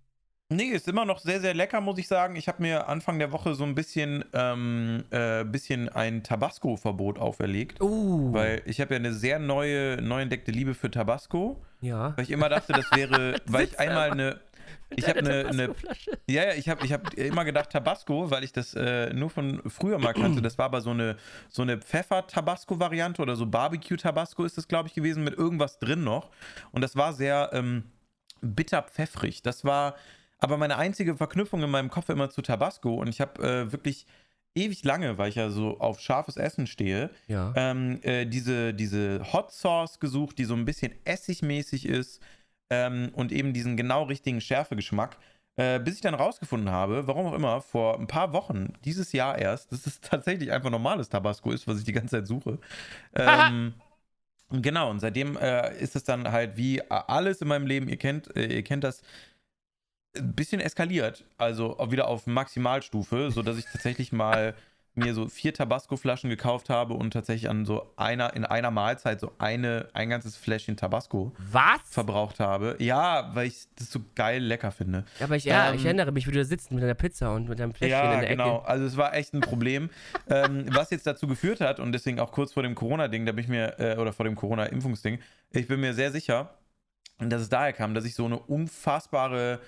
Nee, ist immer noch sehr, sehr lecker, muss ich sagen. Ich habe mir Anfang der Woche so ein bisschen, ähm, äh, bisschen ein Tabasco-Verbot auferlegt. Uh. Weil ich habe ja eine sehr neue, neu entdeckte Liebe für Tabasco. ja. Weil ich immer dachte, das wäre, weil ich einmal eine. Ich habe eine, eine ja, ja, ich habe ich hab immer gedacht Tabasco, weil ich das äh, nur von früher mal kannte. Das war aber so eine, so eine Pfeffer-Tabasco-Variante oder so Barbecue-Tabasco ist das, glaube ich, gewesen, mit irgendwas drin noch. Und das war sehr ähm, bitter-pfeffrig. Das war aber meine einzige Verknüpfung in meinem Kopf immer zu Tabasco. Und ich habe äh, wirklich ewig lange, weil ich ja so auf scharfes Essen stehe, Ja. ähm, äh, diese, diese Hot Sauce gesucht, die so ein bisschen essigmäßig ist ähm, und eben diesen genau richtigen Schärfegeschmack. Äh, bis ich dann rausgefunden habe, warum auch immer, vor ein paar Wochen, dieses Jahr erst, dass es tatsächlich einfach normales Tabasco ist, was ich die ganze Zeit suche. Ähm, genau, und seitdem äh, ist es dann halt wie alles in meinem Leben, ihr kennt, äh, ihr kennt das, ein bisschen eskaliert. Also auch wieder auf Maximalstufe, sodass ich tatsächlich mal mir so vier Tabasco-Flaschen gekauft habe und tatsächlich an so einer, in einer Mahlzeit so eine, ein ganzes Fläschchen Tabasco Was? verbraucht habe. Ja, weil ich das so geil lecker finde. Ja, aber ich, ja, Ähm, ich erinnere mich, wie du da sitzt mit deiner Pizza und mit deinem Fläschchen Ja, in der genau. Ecke. Also es war echt ein Problem, ähm, was jetzt dazu geführt hat und deswegen auch kurz vor dem Corona-Ding, da bin ich mir, äh, oder vor dem Corona-Impfungsding, ich bin mir sehr sicher, dass es daher kam, dass ich so eine unfassbare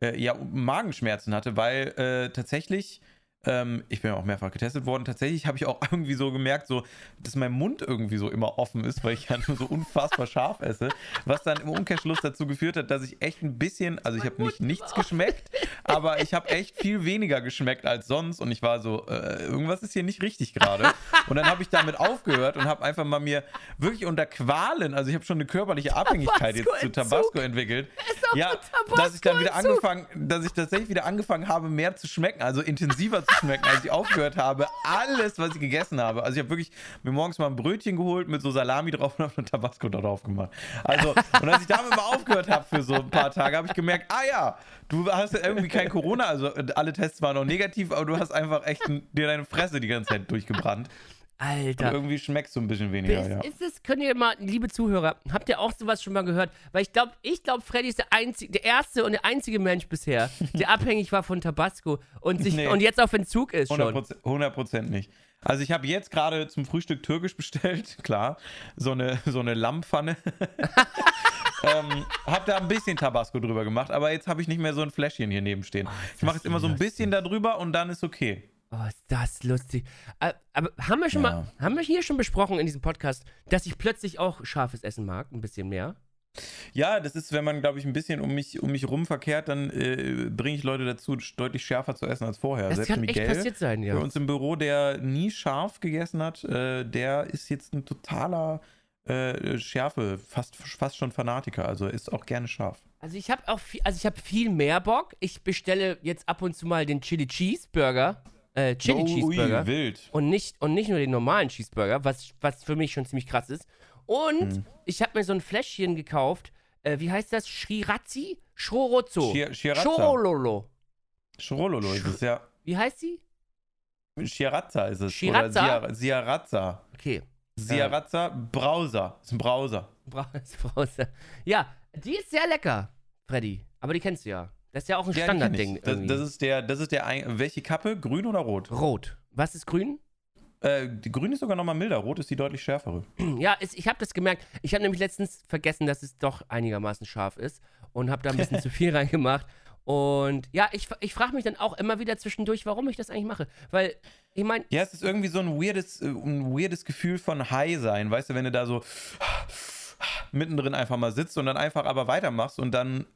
äh, ja, Magenschmerzen hatte, weil äh, tatsächlich, ähm, ich bin ja auch mehrfach getestet worden, tatsächlich habe ich auch irgendwie so gemerkt, so, dass mein Mund irgendwie so immer offen ist, weil ich ja nur so unfassbar scharf esse, was dann im Umkehrschluss dazu geführt hat, dass ich echt ein bisschen, also ich habe nicht nichts geschmeckt, aber ich habe echt viel weniger geschmeckt als sonst und ich war so, äh, irgendwas ist hier nicht richtig gerade. Und dann habe ich damit aufgehört und habe einfach mal mir wirklich unter Qualen, also ich habe schon eine körperliche Abhängigkeit jetzt zu. Tabasco entwickelt. Ja, dass ich dann wieder angefangen, dass ich tatsächlich wieder angefangen habe, mehr zu schmecken, also intensiver zu schmecken, als ich aufgehört habe. Alles, was ich gegessen habe. Also ich habe wirklich mir morgens mal ein Brötchen geholt mit so Salami drauf und habe eine Tabasco drauf gemacht. Also, und als ich damit mal aufgehört habe für so ein paar Tage, habe ich gemerkt, ah ja, du hast irgendwie kein Corona, also alle Tests waren auch negativ, aber du hast einfach echt dir deine Fresse die ganze Zeit durchgebrannt. Und Alter. irgendwie schmeckst du ein bisschen weniger, Ist, ja. ist es, könnt ihr mal, liebe Zuhörer, habt ihr auch sowas schon mal gehört? Weil ich glaube, ich glaube, Freddy ist der einzige, der erste und der einzige Mensch bisher, der abhängig war von Tabasco und sich Nee. und jetzt auf Entzug ist schon. 100%, 100 nicht. Also ich habe jetzt gerade zum Frühstück türkisch bestellt, klar, so eine, so eine Lammpfanne. ähm, hab da ein bisschen Tabasco drüber gemacht, aber jetzt habe ich nicht mehr so ein Fläschchen hier neben stehen. ich mache jetzt immer so ein bisschen da drüber und dann ist okay. Oh, ist das lustig. Äh, Aber haben wir schon Ja. mal, haben wir hier schon besprochen in diesem Podcast, dass ich plötzlich auch scharfes Essen mag, ein bisschen mehr? Ja, das ist, wenn man, glaube ich, ein bisschen um mich, um mich rum verkehrt, dann äh, bringe ich Leute dazu, deutlich schärfer zu essen als vorher. Das Selbst kann echt Miguel, passiert sein, ja. bei uns im Büro, der nie scharf gegessen hat, äh, der ist jetzt ein totaler äh, Schärfe, fast, fast schon Fanatiker. Also isst auch gerne scharf. Also ich habe auch viel, also ich habe viel mehr Bock. Ich bestelle jetzt ab und zu mal den Chili Cheeseburger, äh, Chili Oh, Cheeseburger Ui, wild. und nicht und nicht nur den normalen Cheeseburger, was was für mich schon ziemlich krass ist. Und Hm. ich habe mir so ein Fläschchen gekauft. Äh, wie heißt das? Shirazi? Shorozzo. Shir- Shirazza. Shorololo. Schrololo ist es, ja. Wie heißt sie? Shirazza ist es. Shirazza? Oder Sia- Siarazza. Okay. Siarazza, Browser. Ist ein Browser. Brause. Ja, die ist sehr lecker, Freddy. Aber die kennst du ja. Das ist ja auch ein Ja, Standardding. Das, das ist der, das ist der, ein- welche Kappe? Grün oder rot? Rot. Was ist grün? Äh, die grün ist sogar nochmal milder. Rot ist die deutlich schärfere. Ja, ist, ich habe das gemerkt. Ich habe nämlich letztens vergessen, dass es doch einigermaßen scharf ist und habe da ein bisschen zu viel reingemacht. Und ja, ich, ich frage mich dann auch immer wieder zwischendurch, warum ich das eigentlich mache. Weil, ich meine, Ja, es ist irgendwie so ein weirdes, äh, ein weirdes Gefühl von High sein, weißt du, wenn du da so mittendrin einfach mal sitzt und dann einfach aber weitermachst und dann,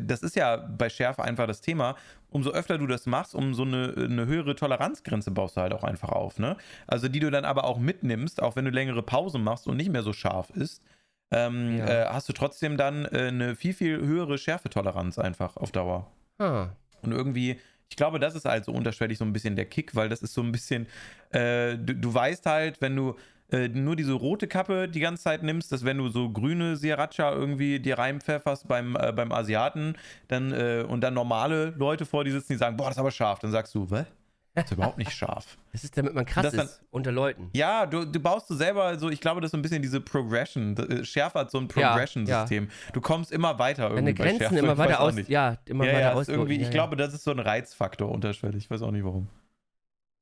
das ist ja bei Schärfe einfach das Thema, umso öfter du das machst, umso eine, eine höhere Toleranzgrenze baust du halt auch einfach auf, ne? Also die du dann aber auch mitnimmst, auch wenn du längere Pausen machst und nicht mehr so scharf ist, ähm, Ja. äh, hast du trotzdem dann äh, eine viel, viel höhere Schärfetoleranz einfach auf Dauer. ah, Und irgendwie, ich glaube, das ist halt so unterschwellig so ein bisschen der Kick, weil das ist so ein bisschen, äh, du, du weißt halt, wenn du äh, nur diese rote Kappe die ganze Zeit nimmst, dass wenn du so grüne Sriracha irgendwie dir reinpfefferst beim, äh, beim Asiaten dann, äh, und dann normale Leute vor dir sitzen, die sagen, boah, das ist aber scharf, dann sagst du, was? Das ist überhaupt nicht scharf. das ist, damit man krass Das dann- ist unter Leuten. Ja, du, du baust du selber so, ich glaube, das ist so ein bisschen diese Progression. äh, Schärfe hat so ein Ja, Progression-System. Du kommst immer weiter irgendwie Deine Grenzen Schärfe. immer weiter aus, ja, immer ja, weiter ja, ausloten. irgendwie, ja, ich ja. glaube, das ist so ein Reizfaktor unterschwellig. Ich weiß auch nicht warum.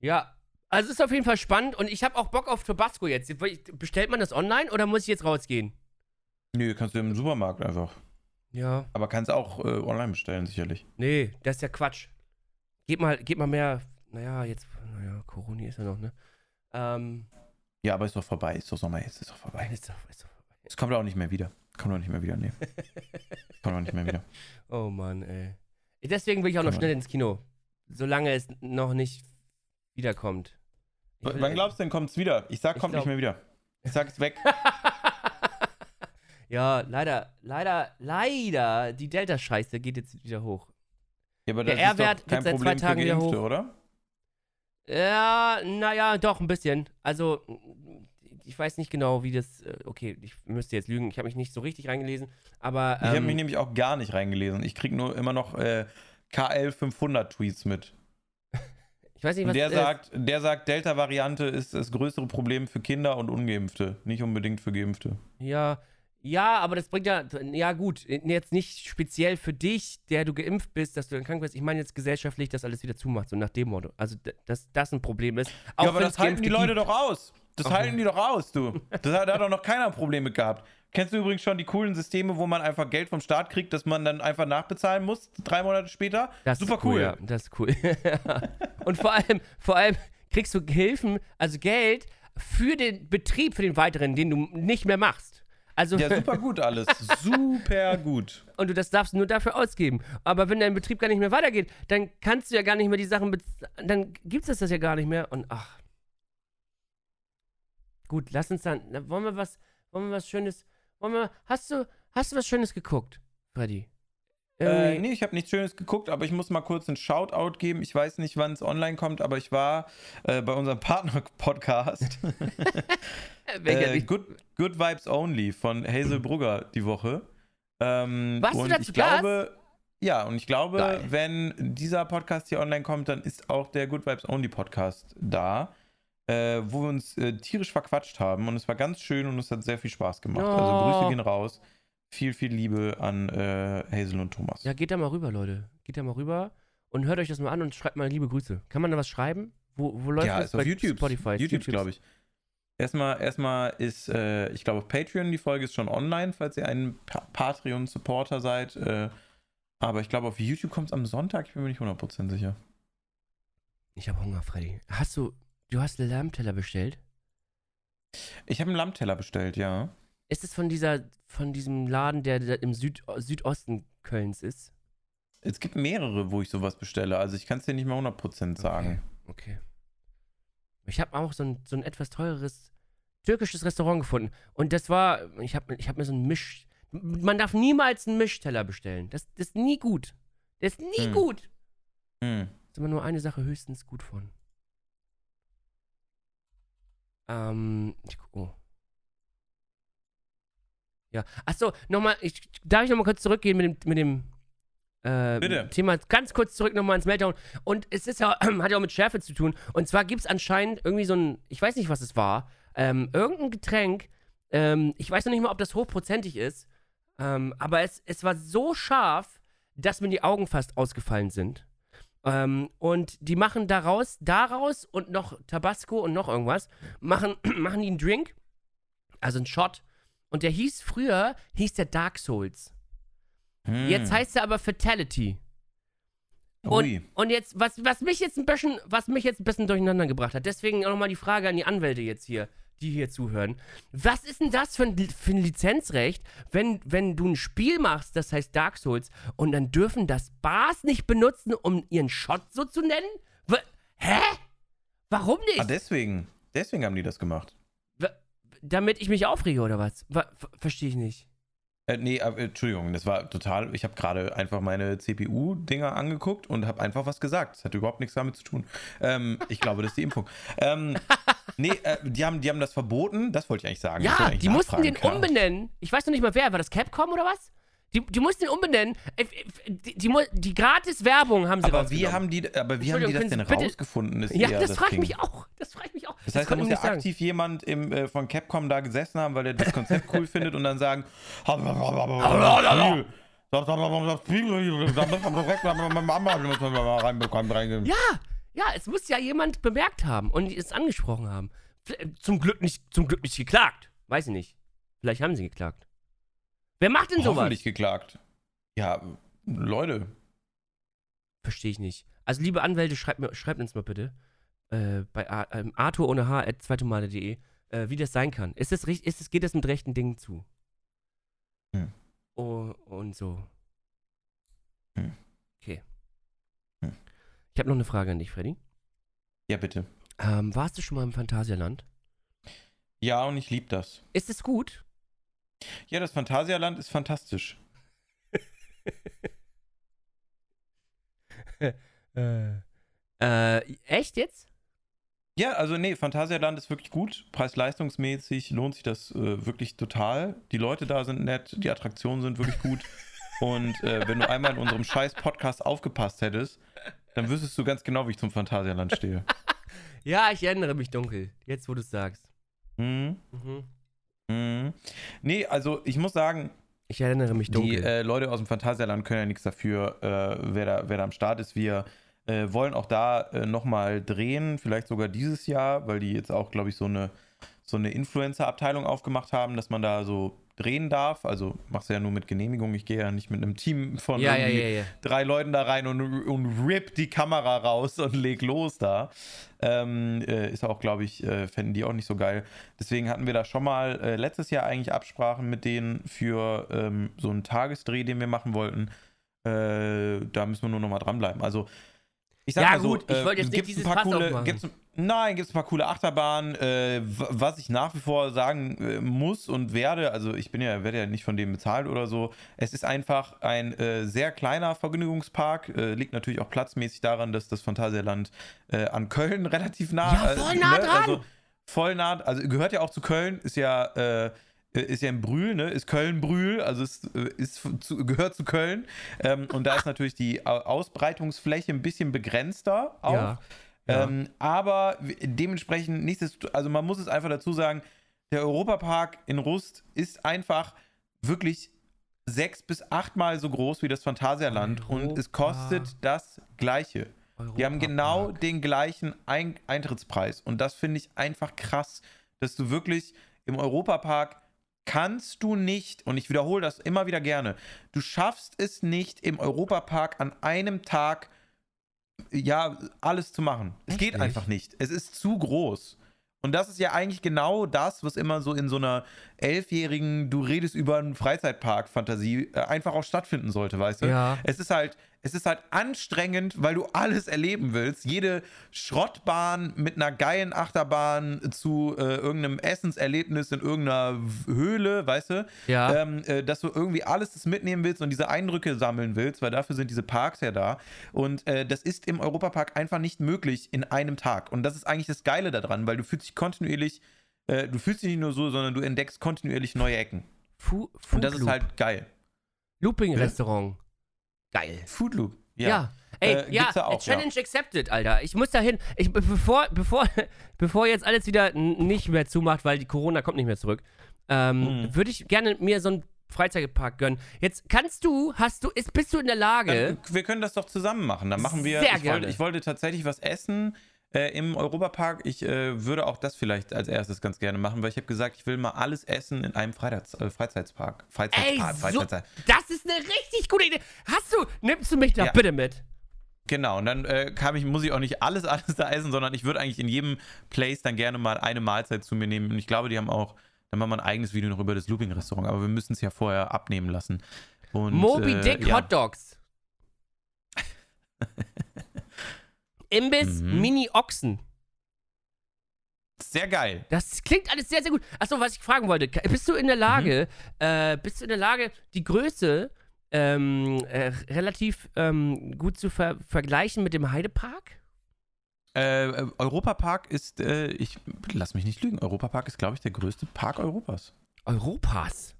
Ja, also ist auf jeden Fall spannend und ich habe auch Bock auf Tabasco jetzt. Bestellt man das online oder muss ich jetzt rausgehen? Nö, kannst du im Supermarkt einfach. Ja. Aber kannst auch äh, online bestellen, sicherlich. Nee, das ist ja Quatsch. Gib mal, gib mal mehr. Naja, jetzt, naja, Corona ist ja noch, ne? Ähm, Ja, aber ist doch vorbei. Ist doch Sommer jetzt. Ist doch vorbei. ist doch, ist doch vorbei. Es kommt auch nicht mehr wieder. Kommt auch nicht mehr wieder, nee. kommt auch nicht mehr wieder. Oh Mann, ey. Deswegen will ich auch noch Kann man- schnell ins Kino. Solange es noch nicht wiederkommt. Ich wann glaubst du denn, kommt's wieder? Ich sag, Ich kommt glaub- nicht mehr wieder. Ich sag es weg. ja, leider, leider, leider, die Delta-Scheiße geht jetzt wieder hoch. Ja, aber Der R-Wert wird seit zwei Tagen wieder hoch. oder? Ja, naja, doch, ein bisschen. Also, ich weiß nicht genau, wie das. äh, Okay, ich müsste jetzt lügen, ich habe mich nicht so richtig reingelesen, aber. Ich habe ähm, mich nämlich auch gar nicht reingelesen. Ich krieg nur immer noch äh, KL 500 Tweets mit. Ich weiß nicht, Und was der sagt, der sagt, Delta-Variante ist das größere Problem für Kinder und Ungeimpfte, nicht unbedingt für Geimpfte. Ja, ja, aber das bringt ja. Ja, gut, jetzt nicht speziell für dich, der du geimpft bist, dass du dann krank bist. Ich meine jetzt gesellschaftlich, dass alles wieder zumacht, so nach dem Motto. Also, dass das ein Problem ist. Auch ja, aber das halten die Leute gibt. doch aus. Das Ach, halten die doch aus, du. Das hat, da hat doch noch keiner ein Problem mit gehabt. Kennst du übrigens schon die coolen Systeme, wo man einfach Geld vom Staat kriegt, dass man dann einfach nachbezahlen muss, drei Monate später? Das Super ist cool. cool. Ja, das ist cool. Und vor allem, vor allem kriegst du Hilfen, also Geld für den Betrieb, für den weiteren, den du nicht mehr machst. Also, Ja, super gut alles. super gut. und du das darfst nur dafür ausgeben. Aber wenn dein Betrieb gar nicht mehr weitergeht, dann kannst du ja gar nicht mehr die Sachen, bez- dann gibt es das ja gar nicht mehr. Und ach. Gut, lass uns dann, wollen wir was, wollen wir was Schönes, wollen wir, hast du, hast du was Schönes geguckt, Freddy? Äh, nee, ich habe nichts Schönes geguckt, aber ich muss mal kurz einen Shoutout geben. Ich weiß nicht, wann es online kommt, aber ich war äh, bei unserem Partner-Podcast äh? Good, Good Vibes Only von Hazel Brugger die Woche. Ähm, Warst du und da ich zu Gast? glaube, ja, und ich glaube, Geil. wenn dieser Podcast hier online kommt, dann ist auch der Good Vibes Only Podcast da, äh, wo wir uns äh, tierisch verquatscht haben und es war ganz schön und es hat sehr viel Spaß gemacht. Also Oh. Grüße gehen raus. Viel, viel Liebe an äh, Hazel und Thomas. Ja, geht da mal rüber, Leute. Geht da mal rüber und hört euch das mal an und schreibt mal liebe Grüße. Kann man da was schreiben? Wo, wo läuft Ja, das? ist auf Bei YouTube. Spotify. YouTube, glaube ich. Erstmal, erstmal ist, äh, ich glaube, auf Patreon, die Folge ist schon online, falls ihr ein pa Patreon-Supporter seid. Äh, aber ich glaube, auf YouTube kommt es am Sonntag, ich bin mir nicht 100% sicher. Ich habe Hunger, Freddy. Hast du, du hast einen Lammteller bestellt? Ich habe einen Lammteller bestellt, ja. Ist es von dieser, von diesem Laden, der, der im Süd, Südosten Kölns ist? Es gibt mehrere, wo ich sowas bestelle. Also ich kann es dir nicht mal 100% sagen. Okay. Ich habe auch so ein, so ein etwas teureres türkisches Restaurant gefunden. Und das war, ich habe ich hab mir so ein Misch. Man darf niemals einen Mischteller bestellen. Das, das ist nie gut. Das ist nie Hm. gut. Hm. ist immer nur eine Sache höchstens gut von. Ähm, ich, oh. Ja, achso, nochmal, ich, darf ich nochmal kurz zurückgehen mit dem, mit dem äh. Thema, ganz kurz zurück nochmal ins Meltdown. Und es ist ja, hat ja auch mit Schärfe zu tun. Und zwar gibt es anscheinend irgendwie so ein, ich weiß nicht, was es war, ähm, irgendein Getränk, ähm, ich weiß noch nicht mal, ob das hochprozentig ist, ähm, aber es, es war so scharf, dass mir die Augen fast ausgefallen sind. Ähm, und die machen daraus, daraus und noch Tabasco und noch irgendwas, machen, machen die einen Drink, also einen Shot. Und der hieß früher, hieß der Dark Souls. Hm. Jetzt heißt er aber Fatality. Ui. Und, und jetzt, was, was mich jetzt ein bisschen, was mich jetzt ein bisschen durcheinander gebracht hat, deswegen auch nochmal die Frage an die Anwälte jetzt hier, die hier zuhören. Was ist denn das für ein, für ein Lizenzrecht, wenn, wenn du ein Spiel machst, das heißt Dark Souls, und dann dürfen das Bars nicht benutzen, um ihren Shot so zu nennen? Wa- Hä? Warum nicht? Ah, deswegen. Deswegen haben die das gemacht. Damit ich mich aufrege oder was? Wa- ver- Verstehe ich nicht. Äh, nee, aber, Entschuldigung, das war total. Ich habe gerade einfach meine CPU-Dinger angeguckt und habe einfach was gesagt. Das hat überhaupt nichts damit zu tun. Ähm, ich glaube, das ist die Impfung. Ähm, nee, äh, die, haben, die haben das verboten. Das wollte ich eigentlich sagen. Ja, eigentlich die mussten den klar. umbenennen. Ich weiß noch nicht mal wer. War das Capcom oder was? Die, die mussten den umbenennen. Äh, äh, Die, die, die Gratis-Werbung haben sie Aber wie haben die, aber wie haben die das denn bitte- rausgefunden? Ist Ja, das, frage ich mich auch. Das frage ich auch. Das heißt, da muss ja sagen. aktiv jemand im, äh, von Capcom da gesessen haben, weil der das Konzept cool findet und dann sagen. Ja. Ja, es muss ja jemand bemerkt haben und es angesprochen haben. Äh, Zum Glück nicht, zum Glück nicht geklagt. Weiß ich nicht. Vielleicht haben sie geklagt. Wer macht denn sowas? Hoffentlich geklagt. Ja, Leute. Verstehe ich nicht. Also, liebe Anwälte, schreibt, mir, schreibt uns mal bitte äh, bei ähm, arthur ohne h at zweitemale.de, äh, wie das sein kann. Ist das, richt- ist das, geht das mit rechten Dingen zu? Hm. Oh, und so. Hm. Okay. Hm. Ich habe noch eine Frage an dich, Freddy. Ja, bitte. Ähm, warst du schon mal im Phantasialand? Ja, und ich liebe das. Ist es gut? Ja, das Phantasialand ist fantastisch. Äh, echt jetzt? Ja, also nee, Phantasialand ist wirklich gut. Preis-leistungsmäßig lohnt sich das äh, wirklich total. Die Leute da sind nett, die Attraktionen sind wirklich gut. Und äh, wenn du einmal in unserem scheiß Podcast aufgepasst hättest, dann wüsstest du ganz genau, wie ich zum Phantasialand stehe. Ja, ich erinnere mich dunkel. Jetzt, wo du es sagst. Mhm. Mhm. Mhm. Nee, also ich muss sagen, Ich erinnere mich dunkel. Die äh, Leute aus dem Phantasialand können ja nichts dafür, äh, wer, da, wer da am Start ist. Wir äh, wollen auch da äh, nochmal drehen, vielleicht sogar dieses Jahr, weil die jetzt auch, glaube ich, so eine, so eine Influencer-Abteilung aufgemacht haben, dass man da so drehen darf. Also machst du ja nur mit Genehmigung. Ich gehe ja nicht mit einem Team von ja, ja, irgendwie ja, drei Leuten da rein und, und rip die Kamera raus und leg los da. Ähm, äh, ist auch, glaube ich, äh, fänden die auch nicht so geil. Deswegen hatten wir da schon mal äh, letztes Jahr eigentlich Absprachen mit denen für ähm, so einen Tagesdreh, den wir machen wollten. Äh, da müssen wir nur noch mal dranbleiben. Also, ich sag Ja, mal so, gut, ich äh, wollte jetzt nicht gibt's dieses ein paar Fass coole, aufmachen. gibt's, Nein, gibt es ein paar coole Achterbahnen. Äh, was ich nach wie vor sagen äh, muss und werde, also ich bin ja, werde ja nicht von dem bezahlt oder so. Es ist einfach ein äh, sehr kleiner Vergnügungspark. Äh, liegt natürlich auch platzmäßig daran, dass das Phantasialand äh, an Köln relativ nah Ja, voll äh, nah dran. Also, voll nah, also gehört ja auch zu Köln, ist ja. Äh, ist ja in Brühl, ne? Ist Köln-Brühl, also es äh, ist zu, gehört zu Köln. Ähm, und da ist natürlich die Au- Ausbreitungsfläche ein bisschen begrenzter auch. Ja. Ja. Ähm, aber dementsprechend, nichtsdestotrotz, also man muss es einfach dazu sagen, der Europapark in Rust ist einfach wirklich sechs bis achtmal so groß wie das Phantasialand und es Europa. kostet das Gleiche. Die haben genau Europapark. den gleichen Ein Eintrittspreis und das finde ich einfach krass, dass du wirklich im Europapark kannst du nicht, und ich wiederhole das immer wieder gerne, du schaffst es nicht im Europapark an einem Tag ja, alles zu machen. Es Echt geht nicht? einfach nicht. Es ist zu groß. Und das ist ja eigentlich genau das, was immer so in so einer elfjährigen, du redest über einen Freizeitpark-Fantasie äh, einfach auch stattfinden sollte, weißt du? Ja. Es ist halt, es ist halt anstrengend, weil du alles erleben willst. Jede Schrottbahn mit einer geilen Achterbahn zu äh, irgendeinem Essenserlebnis in irgendeiner Höhle, weißt du? Ja. Ähm, äh, dass du irgendwie alles das mitnehmen willst und diese Eindrücke sammeln willst, weil dafür sind diese Parks ja da. Und äh, das ist im Europapark einfach nicht möglich in einem Tag. Und das ist eigentlich das Geile daran, weil du fühlst dich kontinuierlich, äh, du fühlst dich nicht nur so, sondern du entdeckst kontinuierlich neue Ecken. Fu Und das ist halt geil. Looping-Restaurant. Geil. Food Loop. Ja. Ey, Äh, ja, auch, Challenge accepted, Alter. Ich muss da hin. Ich, bevor, bevor, bevor jetzt alles wieder nicht mehr zumacht, weil die Corona kommt nicht mehr zurück, ähm, Mhm. würde ich gerne mir so einen Freizeitpark gönnen. Jetzt kannst du, hast du, ist, bist du in der Lage, Dann, wir können das doch zusammen machen. Dann machen wir. Sehr ich, wollte, gerne. ich wollte tatsächlich was essen äh, im Europapark. Ich äh, würde auch das vielleicht als erstes ganz gerne machen, weil ich habe gesagt, ich will mal alles essen in einem Freizeits äh, Freizeitspark. ey, Freizeitspark, so, Freizeitspark. das ist eine richtig gute Idee. Hast du, nimmst du mich da Ja. bitte mit? Genau, und dann äh, ich, muss ich auch nicht alles, alles da essen, sondern ich würde eigentlich in jedem Place dann gerne mal eine Mahlzeit zu mir nehmen. Und ich glaube, die haben auch, dann machen wir ein eigenes Video noch über das Looping-Restaurant, aber wir müssen es ja vorher abnehmen lassen. Und, Moby äh, Dick ja. Hot Dogs. Imbiss Mhm. Mini Ochsen. Sehr geil. Das klingt alles sehr, sehr gut. Achso, was ich fragen wollte. Bist du in der Lage, äh, bist du in der Lage, die Größe ähm, äh, relativ ähm, gut zu ver vergleichen mit dem Heidepark? Äh, äh, Europapark ist, äh, ich lass mich nicht lügen, Europapark ist, glaube ich, der größte Park Europas. Europas.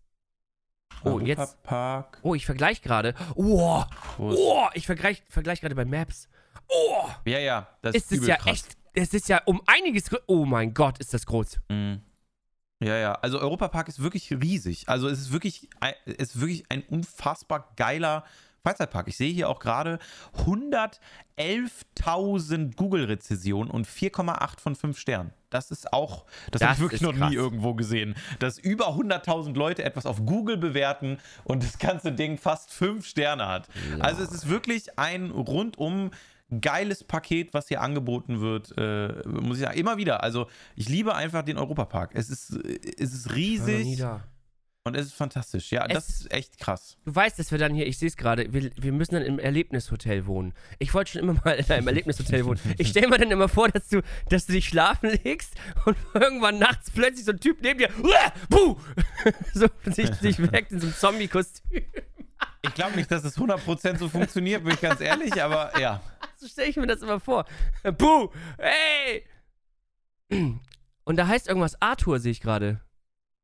Oh, und jetzt- Europapark. Oh, ich vergleiche gerade. Oh, oh, ich vergleiche vergleich gerade bei Maps. Oh, Ja, ja, das ist ist es übel ja krass. echt, es ist ja um einiges Oh mein Gott, ist das groß. Mhm. Ja, ja. Also Europapark ist wirklich riesig. Also es ist wirklich, ist wirklich ein unfassbar geiler Freizeitpark. Ich sehe hier auch gerade 111.000 Google-Rezessionen und 4,8 von 5 Sternen. Das ist auch, das, Das habe ich wirklich noch krass. nie irgendwo gesehen. Dass über 100.000 Leute etwas auf Google bewerten und das ganze Ding fast 5 Sterne hat. Also es ist wirklich ein rundum geiles Paket, was hier angeboten wird, äh, muss ich sagen. Immer wieder. Also ich liebe einfach den Europapark. Es ist, es ist riesig und es ist fantastisch. Ja, Es- das ist echt krass. Du weißt, dass wir dann hier, ich sehe es gerade, wir, wir müssen dann im Erlebnishotel wohnen. Ich wollte schon immer mal in einem Erlebnishotel wohnen. Ich stelle mir dann immer vor, dass du, dass du dich schlafen legst und irgendwann nachts plötzlich so ein Typ neben dir, Uah, buh, so sich, sich weckt in so einem Zombie-Kostüm. Ich glaube nicht, dass es 100% so funktioniert, bin ich ganz ehrlich, aber ja. So stelle ich mir das immer vor. Buh, hey! Und da heißt irgendwas Arthur, sehe ich gerade.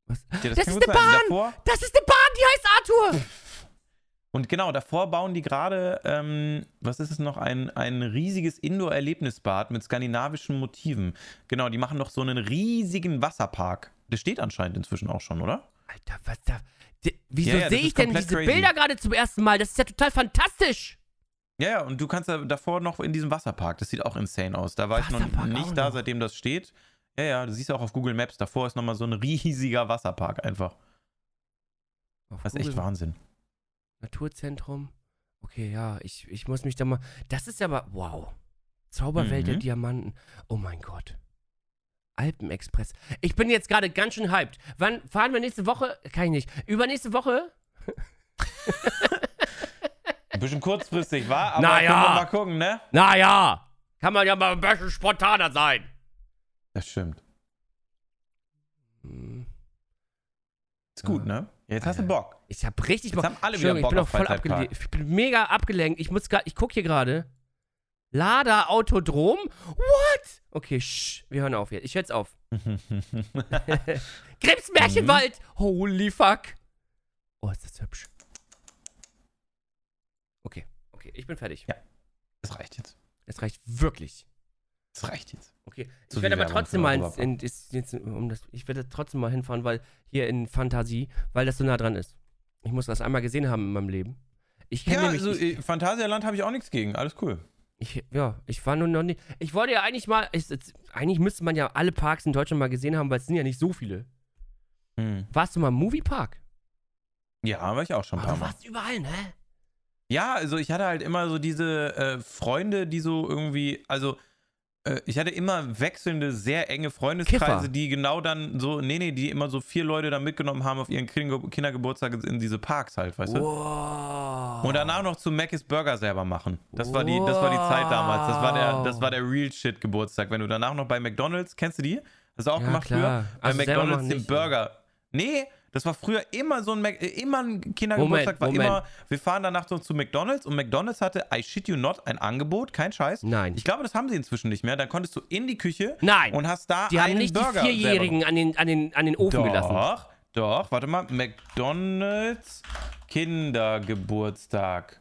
Was? Ja, Das kann ist eine. Bahn! Davor, Das ist eine Bahn, die heißt Arthur! und genau, davor bauen die gerade, ähm, was ist es noch, ein, ein riesiges Indoor-Erlebnisbad mit skandinavischen Motiven. Genau, die machen noch so einen riesigen Wasserpark. Das steht anscheinend inzwischen auch schon, oder? Alter, was da. Wieso Ja, ja, sehe ich denn diese crazy. Bilder gerade zum ersten Mal? Das ist ja total fantastisch! Ja, ja, und du kannst da davor noch in diesem Wasserpark. Das sieht auch insane aus. Da war ich Wasserpark noch auch nicht da, noch. seitdem das steht. Ja, ja, du siehst auch auf Google Maps, davor ist nochmal so ein riesiger Wasserpark einfach. Auf Das ist echt Google Wahnsinn. Naturzentrum. Okay, ja, ich, ich muss mich da mal. Das ist aber. Wow. Zauberwelt der Mhm. Diamanten. Oh mein Gott. Alpenexpress. Ich bin jetzt gerade ganz schön hyped. Wann fahren wir nächste Woche? Kann ich nicht. Übernächste Woche? Ein bisschen kurzfristig, war, aber Naja. können wir mal gucken, ne? Naja. Kann man ja mal ein bisschen spontaner sein. Das stimmt. Hm. Ist gut, ne? Jetzt hast du Bock. Ich hab richtig Jetzt Bock. haben alle wieder Bock ich bin auf auch voll abgelenkt. Ich bin mega abgelenkt. Ich muss gerade, ich gucke hier gerade. Lada Autodrom? What? Okay, shh, wir hören auf jetzt. Ich höre jetzt auf. Grips Märchenwald! Holy fuck! Oh, ist das hübsch. Okay, okay, ich bin fertig. Ja. Das reicht jetzt. Es reicht wirklich. Das reicht jetzt. Okay. So ich werde aber trotzdem mal ins, in, ist jetzt, um das, ich werde trotzdem mal hinfahren, weil hier in Fantasie, weil das so nah dran ist. Ich muss das einmal gesehen haben in meinem Leben. Ich kenne Ja, nämlich, also ich, äh, Phantasialand habe ich auch nichts gegen. Alles cool. Ich, ja, ich war nur noch nie. Ich wollte ja eigentlich mal, ich, eigentlich müsste man ja alle Parks in Deutschland mal gesehen haben, weil es sind ja nicht so viele. Hm. Warst du mal im Moviepark? Ja, war ich auch schon ein Aber paar du Mal. warst überall, ne? Ja, also ich hatte halt immer so diese äh, Freunde, die so irgendwie, also ich hatte immer wechselnde, sehr enge Freundeskreise, Kiffer. die genau dann so, nee, nee, die immer so vier Leute dann mitgenommen haben auf ihren Kinder Kindergeburtstag in diese Parks halt, weißt du? Wow. Und danach noch zu Mc's Burger selber machen. Das war die, das war die Zeit damals. Das war der, das war der Real Shit Geburtstag. Wenn du danach noch bei McDonalds, kennst du die? Hast du auch Ja, gemacht klar. früher? Bei Also McDonalds den nicht, Burger. Nee, das war früher immer so ein Mac, äh, immer ein Kindergeburtstag Moment, war Moment. immer, wir fahren danach so zu McDonalds und McDonalds hatte, I shit you not, ein Angebot, kein Scheiß. Nein. Ich glaube, das haben sie inzwischen nicht mehr. Dann konntest du in die Küche Nein. und hast da Die haben einen nicht Burger die Vierjährigen an den, an, den, an den Ofen doch, gelassen. Doch, warte mal. McDonalds Kindergeburtstag.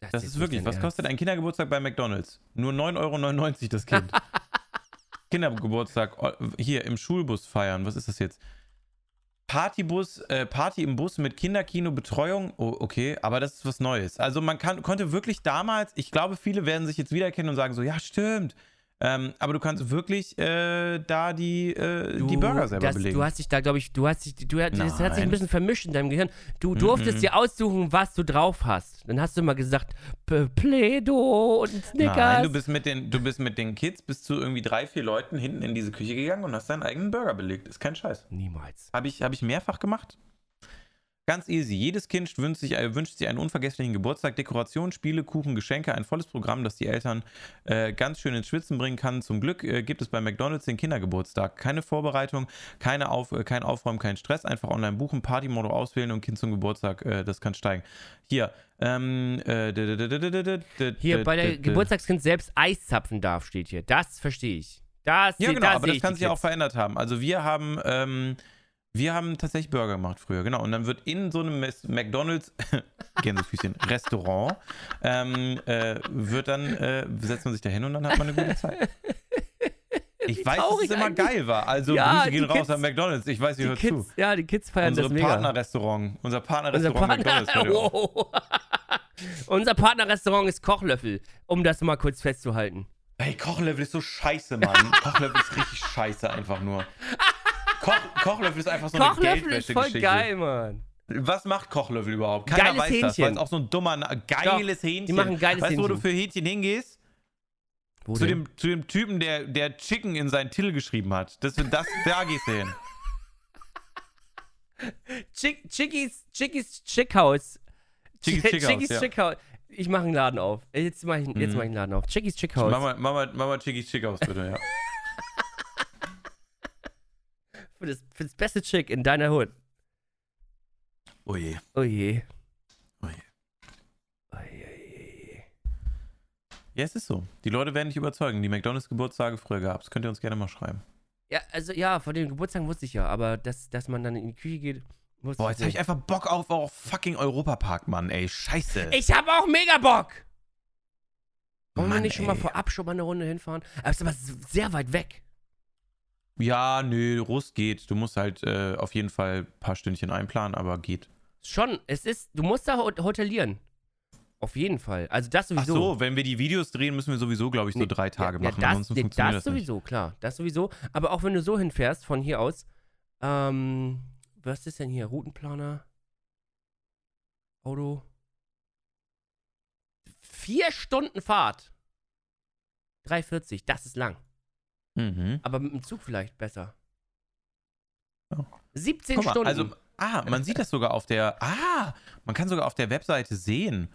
Das jetzt ist wirklich, was kostet ein Kindergeburtstag bei McDonalds? Nur 9,99 Euro das Kind. Kindergeburtstag oh, hier im Schulbus feiern. Was ist das jetzt? Partybus, äh, Party im Bus mit Kinderkino, Betreuung. Oh, okay, aber das ist was Neues. Also man kann, konnte wirklich damals, ich glaube, viele werden sich jetzt wiedererkennen und sagen so, ja, stimmt. Ähm, aber du kannst wirklich äh, da die, äh, die Burger selber das, belegen. Du hast dich da, glaube ich, du hast dich, du, das hat sich ein Nein. bisschen vermischt in deinem Gehirn. Du durftest dir aussuchen, was du drauf hast. Dann hast du immer gesagt, Pledo und Snickers. Nein, du bist, mit den, du bist mit den Kids bis zu irgendwie drei, vier Leuten hinten in diese Küche gegangen und hast deinen eigenen Burger belegt. Ist kein Scheiß. Niemals. Habe ich, hab ich mehrfach gemacht. Ganz easy. Jedes Kind wünscht sich, äh, wünscht sich einen unvergesslichen Geburtstag. Dekoration, Spiele, Kuchen, Geschenke, ein volles Programm, das die Eltern äh, ganz schön ins Schwitzen bringen kann. Zum Glück äh, gibt es bei McDonalds den Kindergeburtstag. Keine Vorbereitung, keine Auf, äh, kein Aufräumen, kein Stress. Einfach online buchen, Partymodo auswählen und Kind zum Geburtstag, äh, das kann steigen. Hier, ähm, Hier bei der Geburtstagskind selbst Eis zapfen darf, steht hier. Das verstehe ich. Das, Ja, genau, da aber das kann sich auch verändert haben. Also wir haben, ähm, wir haben tatsächlich Burger gemacht früher, genau. Und dann wird in so einem McDonalds, Gänsefüßchen, Restaurant, ähm, äh, wird dann, äh, setzt man sich da hin und dann hat man eine gute Zeit. Ich weiß, dass es immer eigentlich. geil war. Also Ja, Grüße gehen die raus Kids- an McDonalds. Ich weiß, ihr hört Kids, zu. ja, die Kids feiern Unsere das mega. Partnerrestaurant, unser Unser Partnerrestaurant Partner, McDonalds. oh. Unser Partnerrestaurant ist Kochlöffel, um das mal kurz festzuhalten. Ey, Kochlöffel ist so scheiße, Mann. Kochlöffel ist richtig scheiße einfach nur. Koch, Kochlöffel ist einfach so eine Kochlöffel ist voll geil, Mann. Was macht Kochlöffel überhaupt? Keiner Geiles weiß das, Hähnchen. weil es auch so ein dummer, Na- geiles Hähnchen. die machen geiles weißt du, wo du Hähnchen. für Hähnchen hingehst? Wo Zu denn? dem, zu dem Typen, der, der Chicken in seinen Titel geschrieben hat. Das, das, da gehst du hin. Chick, Chickies, Chickies Chickhouse. Chickies Ch- Chickhouse, Chickies ja. Chickhouse. Ich mache einen Laden auf. Jetzt mache ich, jetzt Mhm. mach ich einen Laden auf. Chickies Chickhouse. Mach mal, mach mal, mach mal Chickies Chick aus, bitte, ja. Für das, für das beste Chick in deiner Hood. Oh je. Oh je. Oh je. Oh je, je, je. Ja, es ist so. Die Leute werden dich überzeugen. Die McDonalds-Geburtstage früher gab es. Könnt ihr uns gerne mal schreiben. Ja, also ja, von den Geburtstagen wusste ich ja, aber dass, dass man dann in die Küche geht, wusste Boah, jetzt habe ich einfach Bock auf, auf fucking Europapark, Mann, ey. Scheiße. Ich hab auch mega Bock! Wollen wir nicht schon mal ey. vorab schon mal eine Runde hinfahren? Aber es ist aber sehr weit weg. Ja, nö, Rust geht. Du musst halt äh, auf jeden Fall ein paar Stündchen einplanen, aber geht. Schon, es ist, du musst da hot- hotelieren. Auf jeden Fall. Also das Ach sowieso. so, wenn wir die Videos drehen, müssen wir sowieso, glaube ich, so Nee, drei Tage ja, machen. Ja, das, Ansonsten nee, funktioniert das das, nicht. sowieso, klar. Das sowieso. Aber auch wenn du so hinfährst, von hier aus, ähm, was ist denn hier? Routenplaner? Auto? Vier Stunden Fahrt. 3,40, das ist lang. Mhm. Aber mit dem Zug vielleicht besser. Ja. 17 Guck mal, Stunden. also, ah, man sieht das sogar auf der, ah, man kann sogar auf der Webseite sehen,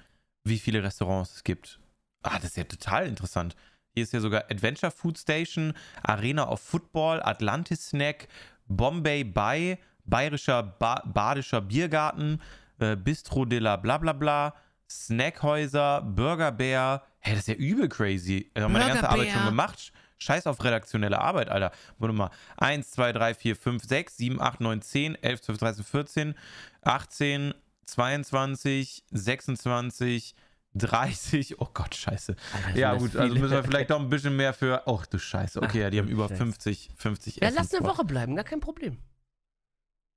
wie viele Restaurants es gibt. Ah, das ist ja total interessant. Hier ist ja sogar Adventure Food Station, Arena of Football, Atlantis Snack, Bombay Bay, Bayerischer ba Badischer Biergarten, äh, Bistro de la Blablabla, Snackhäuser, Burger Bear. Hey, das ist ja übel crazy. Ich habe meine Burger ganze Arbeit Bear. schon gemacht. Scheiß auf redaktionelle Arbeit, Alter. Warte mal. 1, 2, 3, 4, 5, 6, 7, 8, 9, 10, 11, 12, 13, 14, 18, 22, 26, 30. Oh Gott, scheiße. Alter, Ja, gut, also müssen wir vielleicht doch ein bisschen mehr für. Oh, du Scheiße. Okay, ja, die haben über Scheiße. 50, 50 Ja, lass eine Woche bleiben, gar kein Problem.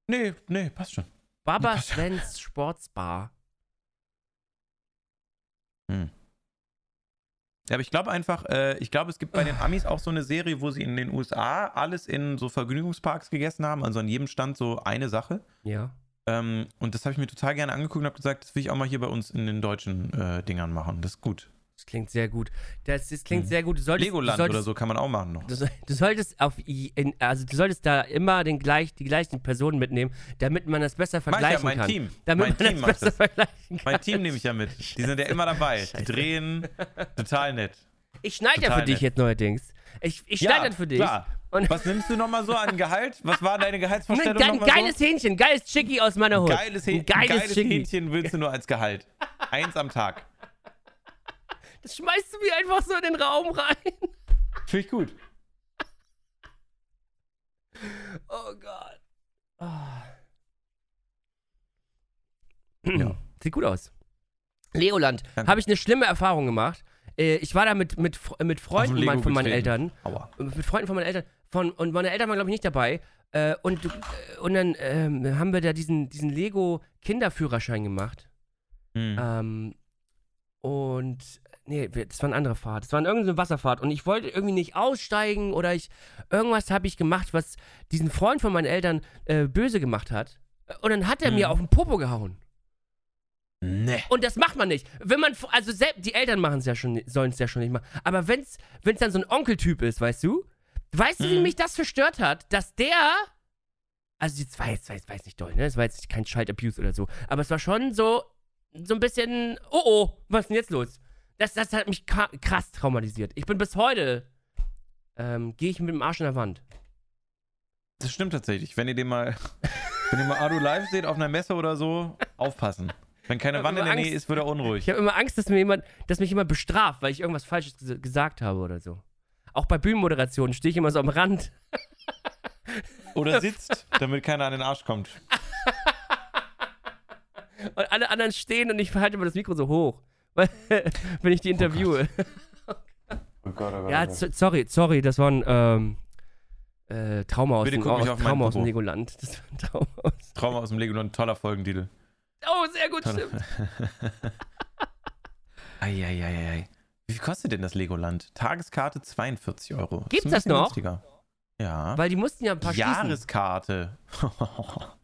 Nee, nee, passt schon. Baba. Svens Sportsbar. Ja, aber ich glaube einfach, äh, ich glaube, es gibt bei den Amis auch so eine Serie, wo sie in den USA alles in so Vergnügungsparks gegessen haben, also an jedem Stand so eine Sache. Ja. Ähm, und das habe ich mir total gerne angeguckt und habe gesagt, das will ich auch mal hier bei uns in den deutschen äh, Dingern machen. Das ist gut. Das klingt sehr gut. Das, das klingt Mhm. sehr gut. Du solltest, Legoland du solltest, oder so kann man auch machen noch. Du, du solltest auf, in, also du solltest da immer den gleich, die gleichen Personen mitnehmen, damit man das besser Mach ich ja, vergleichen mein kann. Team. Damit mein man Team das macht besser das. vergleichen kann. Mein Team nehme ich ja mit. Die sind ja immer dabei. Die Scheiße. drehen. Total nett. Ich schneide ja für dich nett. jetzt neuerdings. Ich, ich schneide dann für dich. Klar. Und Was nimmst du nochmal so an Gehalt? Was war deine ein, Gehaltsvorstellung ge- ein nochmal geiles Hähnchen, geiles Chickie aus meiner so? Hut. Geiles, Häh Ein geiles, geiles. Hähnchen willst du nur als Gehalt. Eins am Tag. Das schmeißt du mir einfach so in den Raum rein. Finde ich gut. Oh Gott. Ah. Ja. Sieht gut aus. Legoland. Danke. Habe ich eine schlimme Erfahrung gemacht. Äh, ich war da mit, mit, mit Freunden Lego mein, von meinen. Eltern. Aua. Mit Freunden von meinen Eltern. Von, und meine Eltern waren, glaube ich, nicht dabei. Äh, und, äh, und dann ähm, haben wir da diesen, diesen Lego-Kinderführerschein gemacht. Hm. Ähm, und nee, das war eine andere Fahrt. Das war irgendeine Wasserfahrt und ich wollte irgendwie nicht aussteigen oder ich, irgendwas habe ich gemacht, was diesen Freund von meinen Eltern äh, böse gemacht hat. Und dann hat er mir Mhm. auf den Popo gehauen. Nee. Und das macht man nicht. Wenn man, also selbst, die Eltern machen es ja schon, sollen es ja schon nicht machen. Aber wenn's, wenn's dann so ein Onkeltyp ist, weißt du? Weißt du, wie Mhm. mich das verstört hat, dass der, also jetzt war jetzt, weiß, weiß nicht doll, ne? Es war jetzt kein Child Abuse oder so. Aber es war schon so, so ein bisschen, oh oh, was ist denn jetzt los? Das, das hat mich krass traumatisiert. Ich bin bis heute, ähm, gehe ich mit dem Arsch in der Wand. Das stimmt tatsächlich. Wenn ihr den mal, wenn ihr mal Adu live seht auf einer Messe oder so, aufpassen. Wenn keine Wand in der Nähe Angst. ist, wird er unruhig. Ich habe immer Angst, dass mir jemand, dass mich jemand bestraft, weil ich irgendwas Falsches ges gesagt habe oder so. Auch bei Bühnenmoderationen stehe ich immer so am Rand. Oder sitzt, damit keiner an den Arsch kommt. Und alle anderen stehen und ich halte immer das Mikro so hoch. Wenn ich die interviewe. Oh Gott, oh Gott, ja, so- sorry, sorry, das war ein ähm, äh, Trauma aus Bitte dem, aus, Trauma aus dem. Legoland. Das war ein Trauma aus. Trauma aus dem Legoland, toller Folgentitel. Oh, sehr gut, stimmt. Eieieiei. Wie viel kostet denn das Legoland? Tageskarte 42 Euro. Gibt's das bisschen noch? Günstiger. Ja. Weil die mussten ja ein paar schließen. Jahreskarte.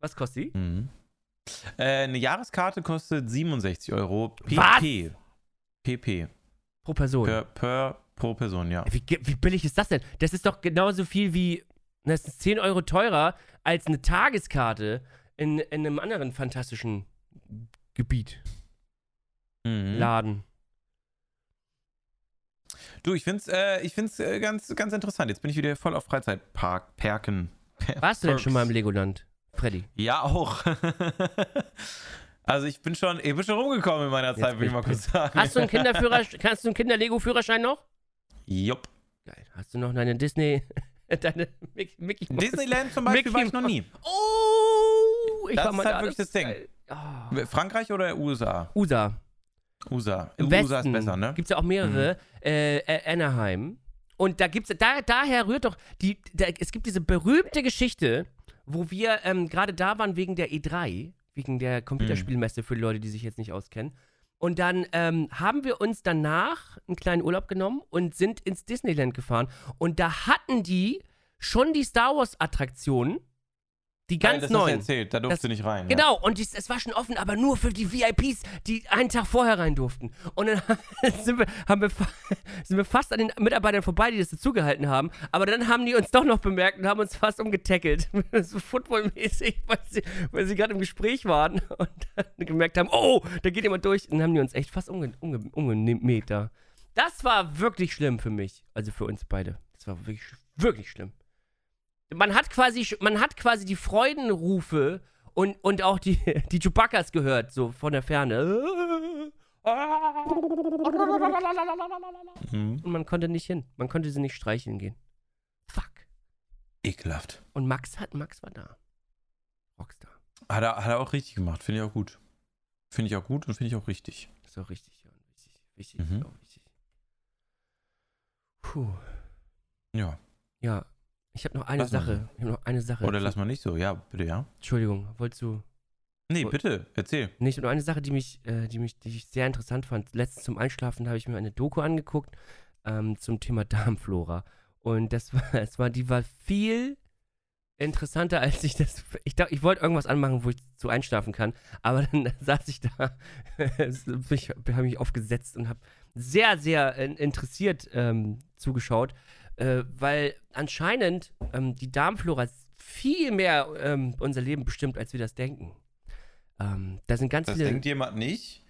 Was kostet die? mhm. Äh, eine Jahreskarte kostet 67 Euro. Was? PP. PP. Pro Person. Per, per, pro Person, ja. Wie, wie billig ist das denn? Das ist doch genauso viel wie, das ist 10 Euro teurer als eine Tageskarte in, in einem anderen fantastischen Gebiet, Mhm. Laden. Du, ich find's, äh, ich find's äh, ganz, ganz interessant. Jetzt bin ich wieder voll auf Freizeitpark, Perken. Warst du denn schon mal im Legoland, Freddy? Ja, auch. also ich bin schon, ich bin schon rumgekommen in meiner Zeit, will ich mal kurz sagen. Hast du einen Kinderführerschein, kannst du einen Kinder-Lego-Führerschein noch? Jupp. Geil. Hast du noch deine Disney, deine Mickey, Mickey Mouse? Disneyland zum Beispiel Mickey war ich noch nie. Oh, ich Das war mal ist halt da, wirklich das Ding. Oh. Frankreich oder USA? USA. USA. Im USA Westen ist besser, ne? Gibt es ja auch mehrere. Äh, äh, Anaheim. Und da gibt's, da, daher rührt doch die, da, es gibt diese berühmte Geschichte, wo wir ähm, gerade da waren wegen der E3, wegen der Computerspielmesse für die Leute, die sich jetzt nicht auskennen. Und dann ähm, haben wir uns danach einen kleinen Urlaub genommen und sind ins Disneyland gefahren. Und da hatten die schon die Star Wars Attraktionen, die ganz Nein, das hast du neuen. erzählt, da durfst Das- du nicht rein. Genau, und dies, es war schon offen, aber nur für die VIPs, die einen Tag vorher rein durften. Und dann sind wir, haben wir, sind wir fast an den Mitarbeitern vorbei, die das dazugehalten haben. Aber dann haben die uns doch noch bemerkt und haben uns fast umgetackelt. so footballmäßig, weil sie, weil sie gerade im Gespräch waren und dann gemerkt haben, oh, da geht jemand durch. Und dann haben die uns echt fast umge, umge, umgemäht da. Das war wirklich schlimm für mich. Also für uns beide. Das war wirklich, wirklich schlimm. Man hat quasi, man hat quasi die Freudenrufe und, und auch die, die Chewbacca's gehört, so von der Ferne. Mhm. Und man konnte nicht hin. Man konnte sie nicht streicheln gehen. Fuck. Ekelhaft. Und Max hat, Max war da. Rockstar. Hat er, hat er auch richtig gemacht, finde ich auch gut. Finde ich auch gut und finde ich auch richtig. Ist auch richtig, ja. Wichtig, wichtig, Mhm. ist auch wichtig. Puh. Ja. Ja. Ich habe noch eine Lass mal Sache. Ich habe noch eine Sache. Oder lass mal nicht so. Ja, bitte, ja. Entschuldigung, wolltest du. Nee, Wo- bitte, erzähl. Nee, ich habe noch eine Sache, die mich, äh, die mich, die ich sehr interessant fand. Letztens zum Einschlafen habe ich mir eine Doku angeguckt ähm, zum Thema Darmflora. Und das war, es war, die war viel interessanter, als ich das. Ich dachte, ich wollte irgendwas anmachen, wo ich so einschlafen kann. Aber dann saß ich da, ich habe mich aufgesetzt und habe sehr, sehr interessiert ähm, zugeschaut, äh, weil anscheinend ähm, die Darmflora viel mehr ähm, unser Leben bestimmt, als wir das denken. Ähm, da sind ganz Das viele. denkt jemand nicht.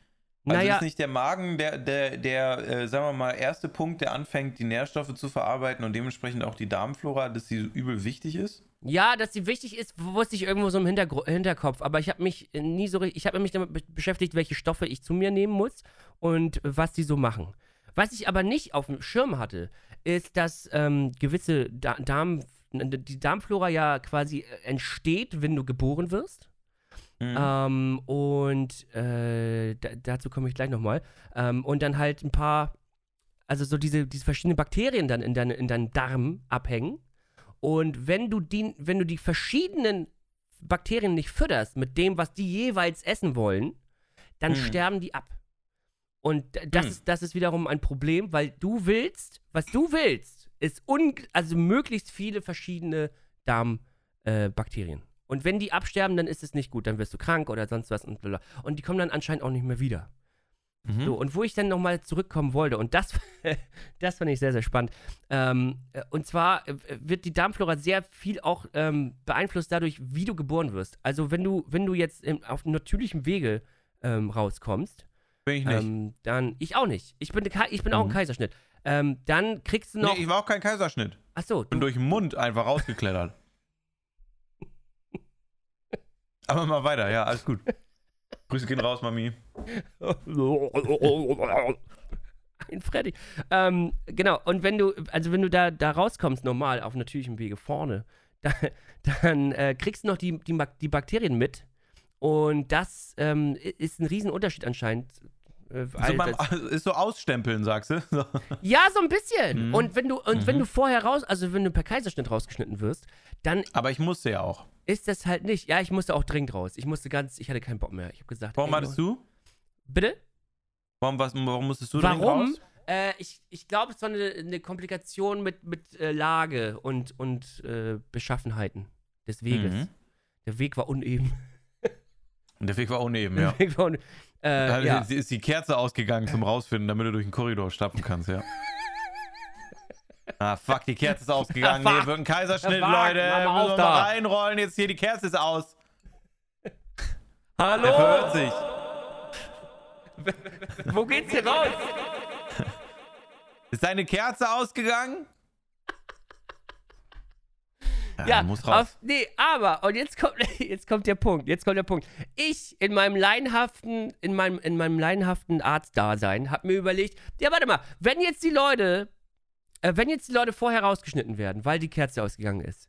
Also naja, ist nicht der Magen der, der, der äh, sagen wir mal, erste Punkt, der anfängt, die Nährstoffe zu verarbeiten und dementsprechend auch die Darmflora, dass sie so übel wichtig ist? ja, dass sie wichtig ist, wusste ich irgendwo so im Hintergr Hinterkopf. Aber ich habe mich äh, nie so richtig. Ich habe mich damit be beschäftigt, welche Stoffe ich zu mir nehmen muss und was die so machen. Was ich aber nicht auf dem Schirm hatte, ist, dass ähm, gewisse da Darm, die Darmflora ja quasi äh, entsteht, wenn du geboren wirst. Mhm. Ähm, und äh, da, dazu komme ich gleich nochmal. Ähm, und dann halt ein paar, also so diese, diese verschiedenen Bakterien dann in, deine, in deinem Darm abhängen. Und wenn du, die, wenn du die verschiedenen Bakterien nicht fütterst mit dem, was die jeweils essen wollen, dann Mhm. sterben die ab. Und das, Hm. ist, das ist wiederum ein Problem, weil du willst, was du willst, ist un also möglichst viele verschiedene Darmbakterien. Äh, und wenn die absterben, dann ist es nicht gut. Dann wirst du krank oder sonst was und. Und die kommen dann anscheinend auch nicht mehr wieder. Mhm. So, und wo ich dann nochmal zurückkommen wollte, und das, das fand ich sehr, sehr spannend. Ähm, äh, und zwar äh, wird die Darmflora sehr viel auch ähm, beeinflusst dadurch, wie du geboren wirst. Also wenn du, wenn du jetzt im, auf natürlichem Wege ähm, rauskommst, Bin ich nicht. ähm, dann, ich auch nicht. Ich bin, ich bin auch ein Mhm. Kaiserschnitt. Ähm, dann kriegst du noch, nee, ich war auch kein Kaiserschnitt. achso, Bin du, durch den Mund einfach rausgeklettert. Aber mal weiter, ja, alles gut. Grüße gehen raus, Mami. ein Freddy. Ähm, genau, und wenn du, also wenn du da, da rauskommst, normal, auf natürlichem Wege vorne, da, dann äh, kriegst du noch die, die, die Bakterien mit. Und das ähm, ist ein Riesenunterschied anscheinend. Äh, So beim, ist so ausstempeln, sagst du? So. ja, so ein bisschen. Mhm. Und wenn du, und wenn Mhm. du vorher raus, also wenn du per Kaiserschnitt rausgeschnitten wirst, dann Aber ich musste ja auch. ist das halt nicht. Ja, ich musste auch dringend raus. Ich musste ganz, ich hatte keinen Bock mehr. Ich habe gesagt, Warum ey, hattest du? Bitte? Warum, was, warum musstest du dringend Warum? raus? Äh, ich ich glaube, es war eine, eine Komplikation mit, mit äh, Lage und, und äh, Beschaffenheiten des Weges. Mhm. Der Weg war uneben. Und der Weg war uneben, ja. Der Weg war une äh, Da ja. ist die Kerze ausgegangen zum Rausfinden, damit du durch den Korridor stapfen kannst, ja. Ah, fuck, die Kerze ist ausgegangen. Ah, Nee, wird ein Kaiserschnitt, Fuck, Leute. mal Müssen wir da. mal reinrollen. Jetzt hier, die Kerze ist aus. Hallo? verhört sich. Wo geht's hier raus? Ist deine Kerze ausgegangen? Ja, muss raus. Auf, nee, aber, und jetzt kommt, jetzt kommt der Punkt, jetzt kommt der Punkt. Ich in meinem laienhaften, in meinem, in meinem laienhaften Arztdasein habe mir überlegt, ja, warte mal, wenn jetzt die Leute, äh, wenn jetzt die Leute vorher rausgeschnitten werden, weil die Kerze ausgegangen ist,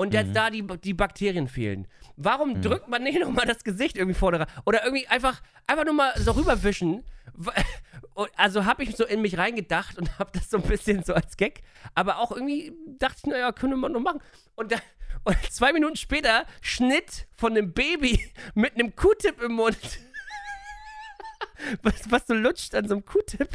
und jetzt Mhm. da die, die Bakterien fehlen, warum drückt man nicht nochmal das Gesicht irgendwie vorne rein? Oder irgendwie einfach, einfach nur mal so rüberwischen. Also habe ich so in mich reingedacht und habe das so ein bisschen so als Gag. Aber auch irgendwie dachte ich, naja, könnte man noch machen. Und, da, und zwei Minuten später Schnitt von einem Baby mit einem Q-Tip im Mund. Was, was so lutscht an so einem Q-Tip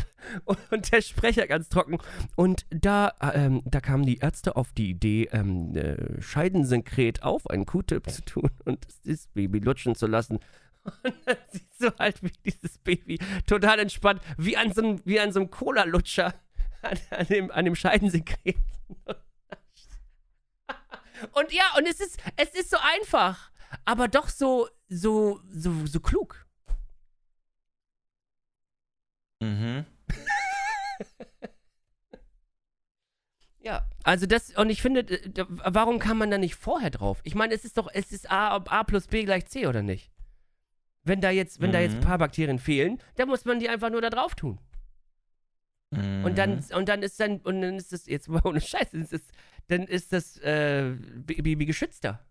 und, der Sprecher ganz trocken. Und da, ähm, da kamen die Ärzte auf die Idee, ähm, äh, Scheidensenkret auf einen Q-Tip zu tun und das Baby lutschen zu lassen. Und dann siehst du halt, wie dieses Baby total entspannt, wie an so einem, so einem Cola-Lutscher an, an, dem, an dem Scheidensekret. Und ja, und es ist, es ist so einfach, aber doch so, so, so klug. Mhm. Ja, also das, und ich finde, d- warum kann man da nicht vorher drauf? Ich meine, es ist doch, es ist A, A plus B gleich C, oder nicht? Wenn da jetzt, wenn da jetzt ein Mhm. paar Bakterien fehlen, dann muss man die einfach nur da drauf tun. Und dann, Mhm. und dann ist dann, und dann ist das, jetzt mal ohne Scheiß, dann ist das, dann ist das äh, Baby geschützter.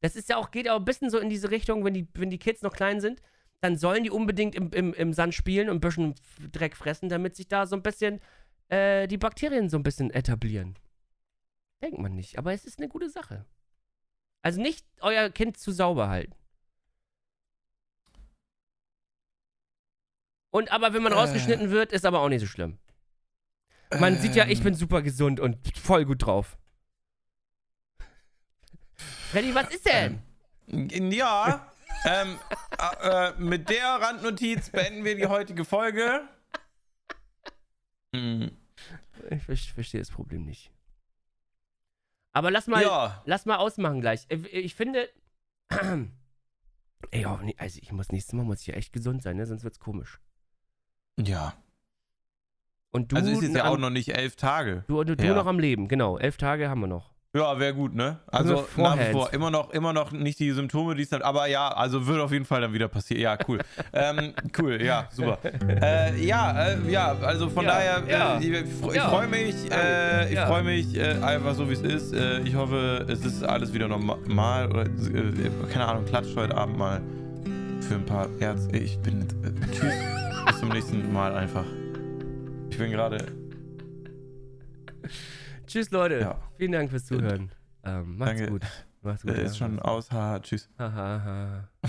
Das ist ja auch, geht auch ein bisschen so in diese Richtung, wenn die, wenn die Kids noch klein sind, dann sollen die unbedingt im, im, im Sand spielen und ein bisschen Dreck fressen, damit sich da so ein bisschen äh, die Bakterien so ein bisschen etablieren. Denkt man nicht, aber es ist eine gute Sache. Also nicht euer Kind zu sauber halten. Und aber wenn man Äh. rausgeschnitten wird, ist aber auch nicht so schlimm. Man sieht ja, ich Ähm. bin super gesund und voll gut drauf. Freddy, was ist denn? Ja, ähm, äh, äh, mit der Randnotiz beenden wir die heutige Folge. Mhm. Ich ver- verstehe das Problem nicht. Aber lass mal, Ja, lass mal ausmachen gleich. Ich, ich finde. Ey, oh, also ich muss nächstes Mal muss ich ja echt gesund sein, ne? Sonst wird's komisch. ja. Und du, Also ist jetzt ja auch noch nicht elf Tage. du, du, du Ja. noch am Leben, genau. Elf Tage haben wir noch. Ja, wäre gut, ne? Also nach wie vor immer noch, immer noch nicht die Symptome, die es dann, aber ja, also wird auf jeden Fall dann wieder passieren. Ja, cool. ähm, cool, ja, super. Äh, ja, äh, ja, also von Ja, daher, ja, äh, ich, ich ja. freue mich, äh, ich freue mich äh, einfach so wie es ist. Äh, ich hoffe, es ist alles wieder normal oder äh, keine Ahnung, klatscht heute Abend mal für ein paar Ärzte. Ich bin äh, tschüss, bis zum nächsten Mal einfach. Ich bin gerade Tschüss, Leute. Ja. Vielen Dank fürs Zuhören. Ähm, macht's Danke. gut. Macht's gut. äh, ist schon aus, haha, tschüss. Haha. ha.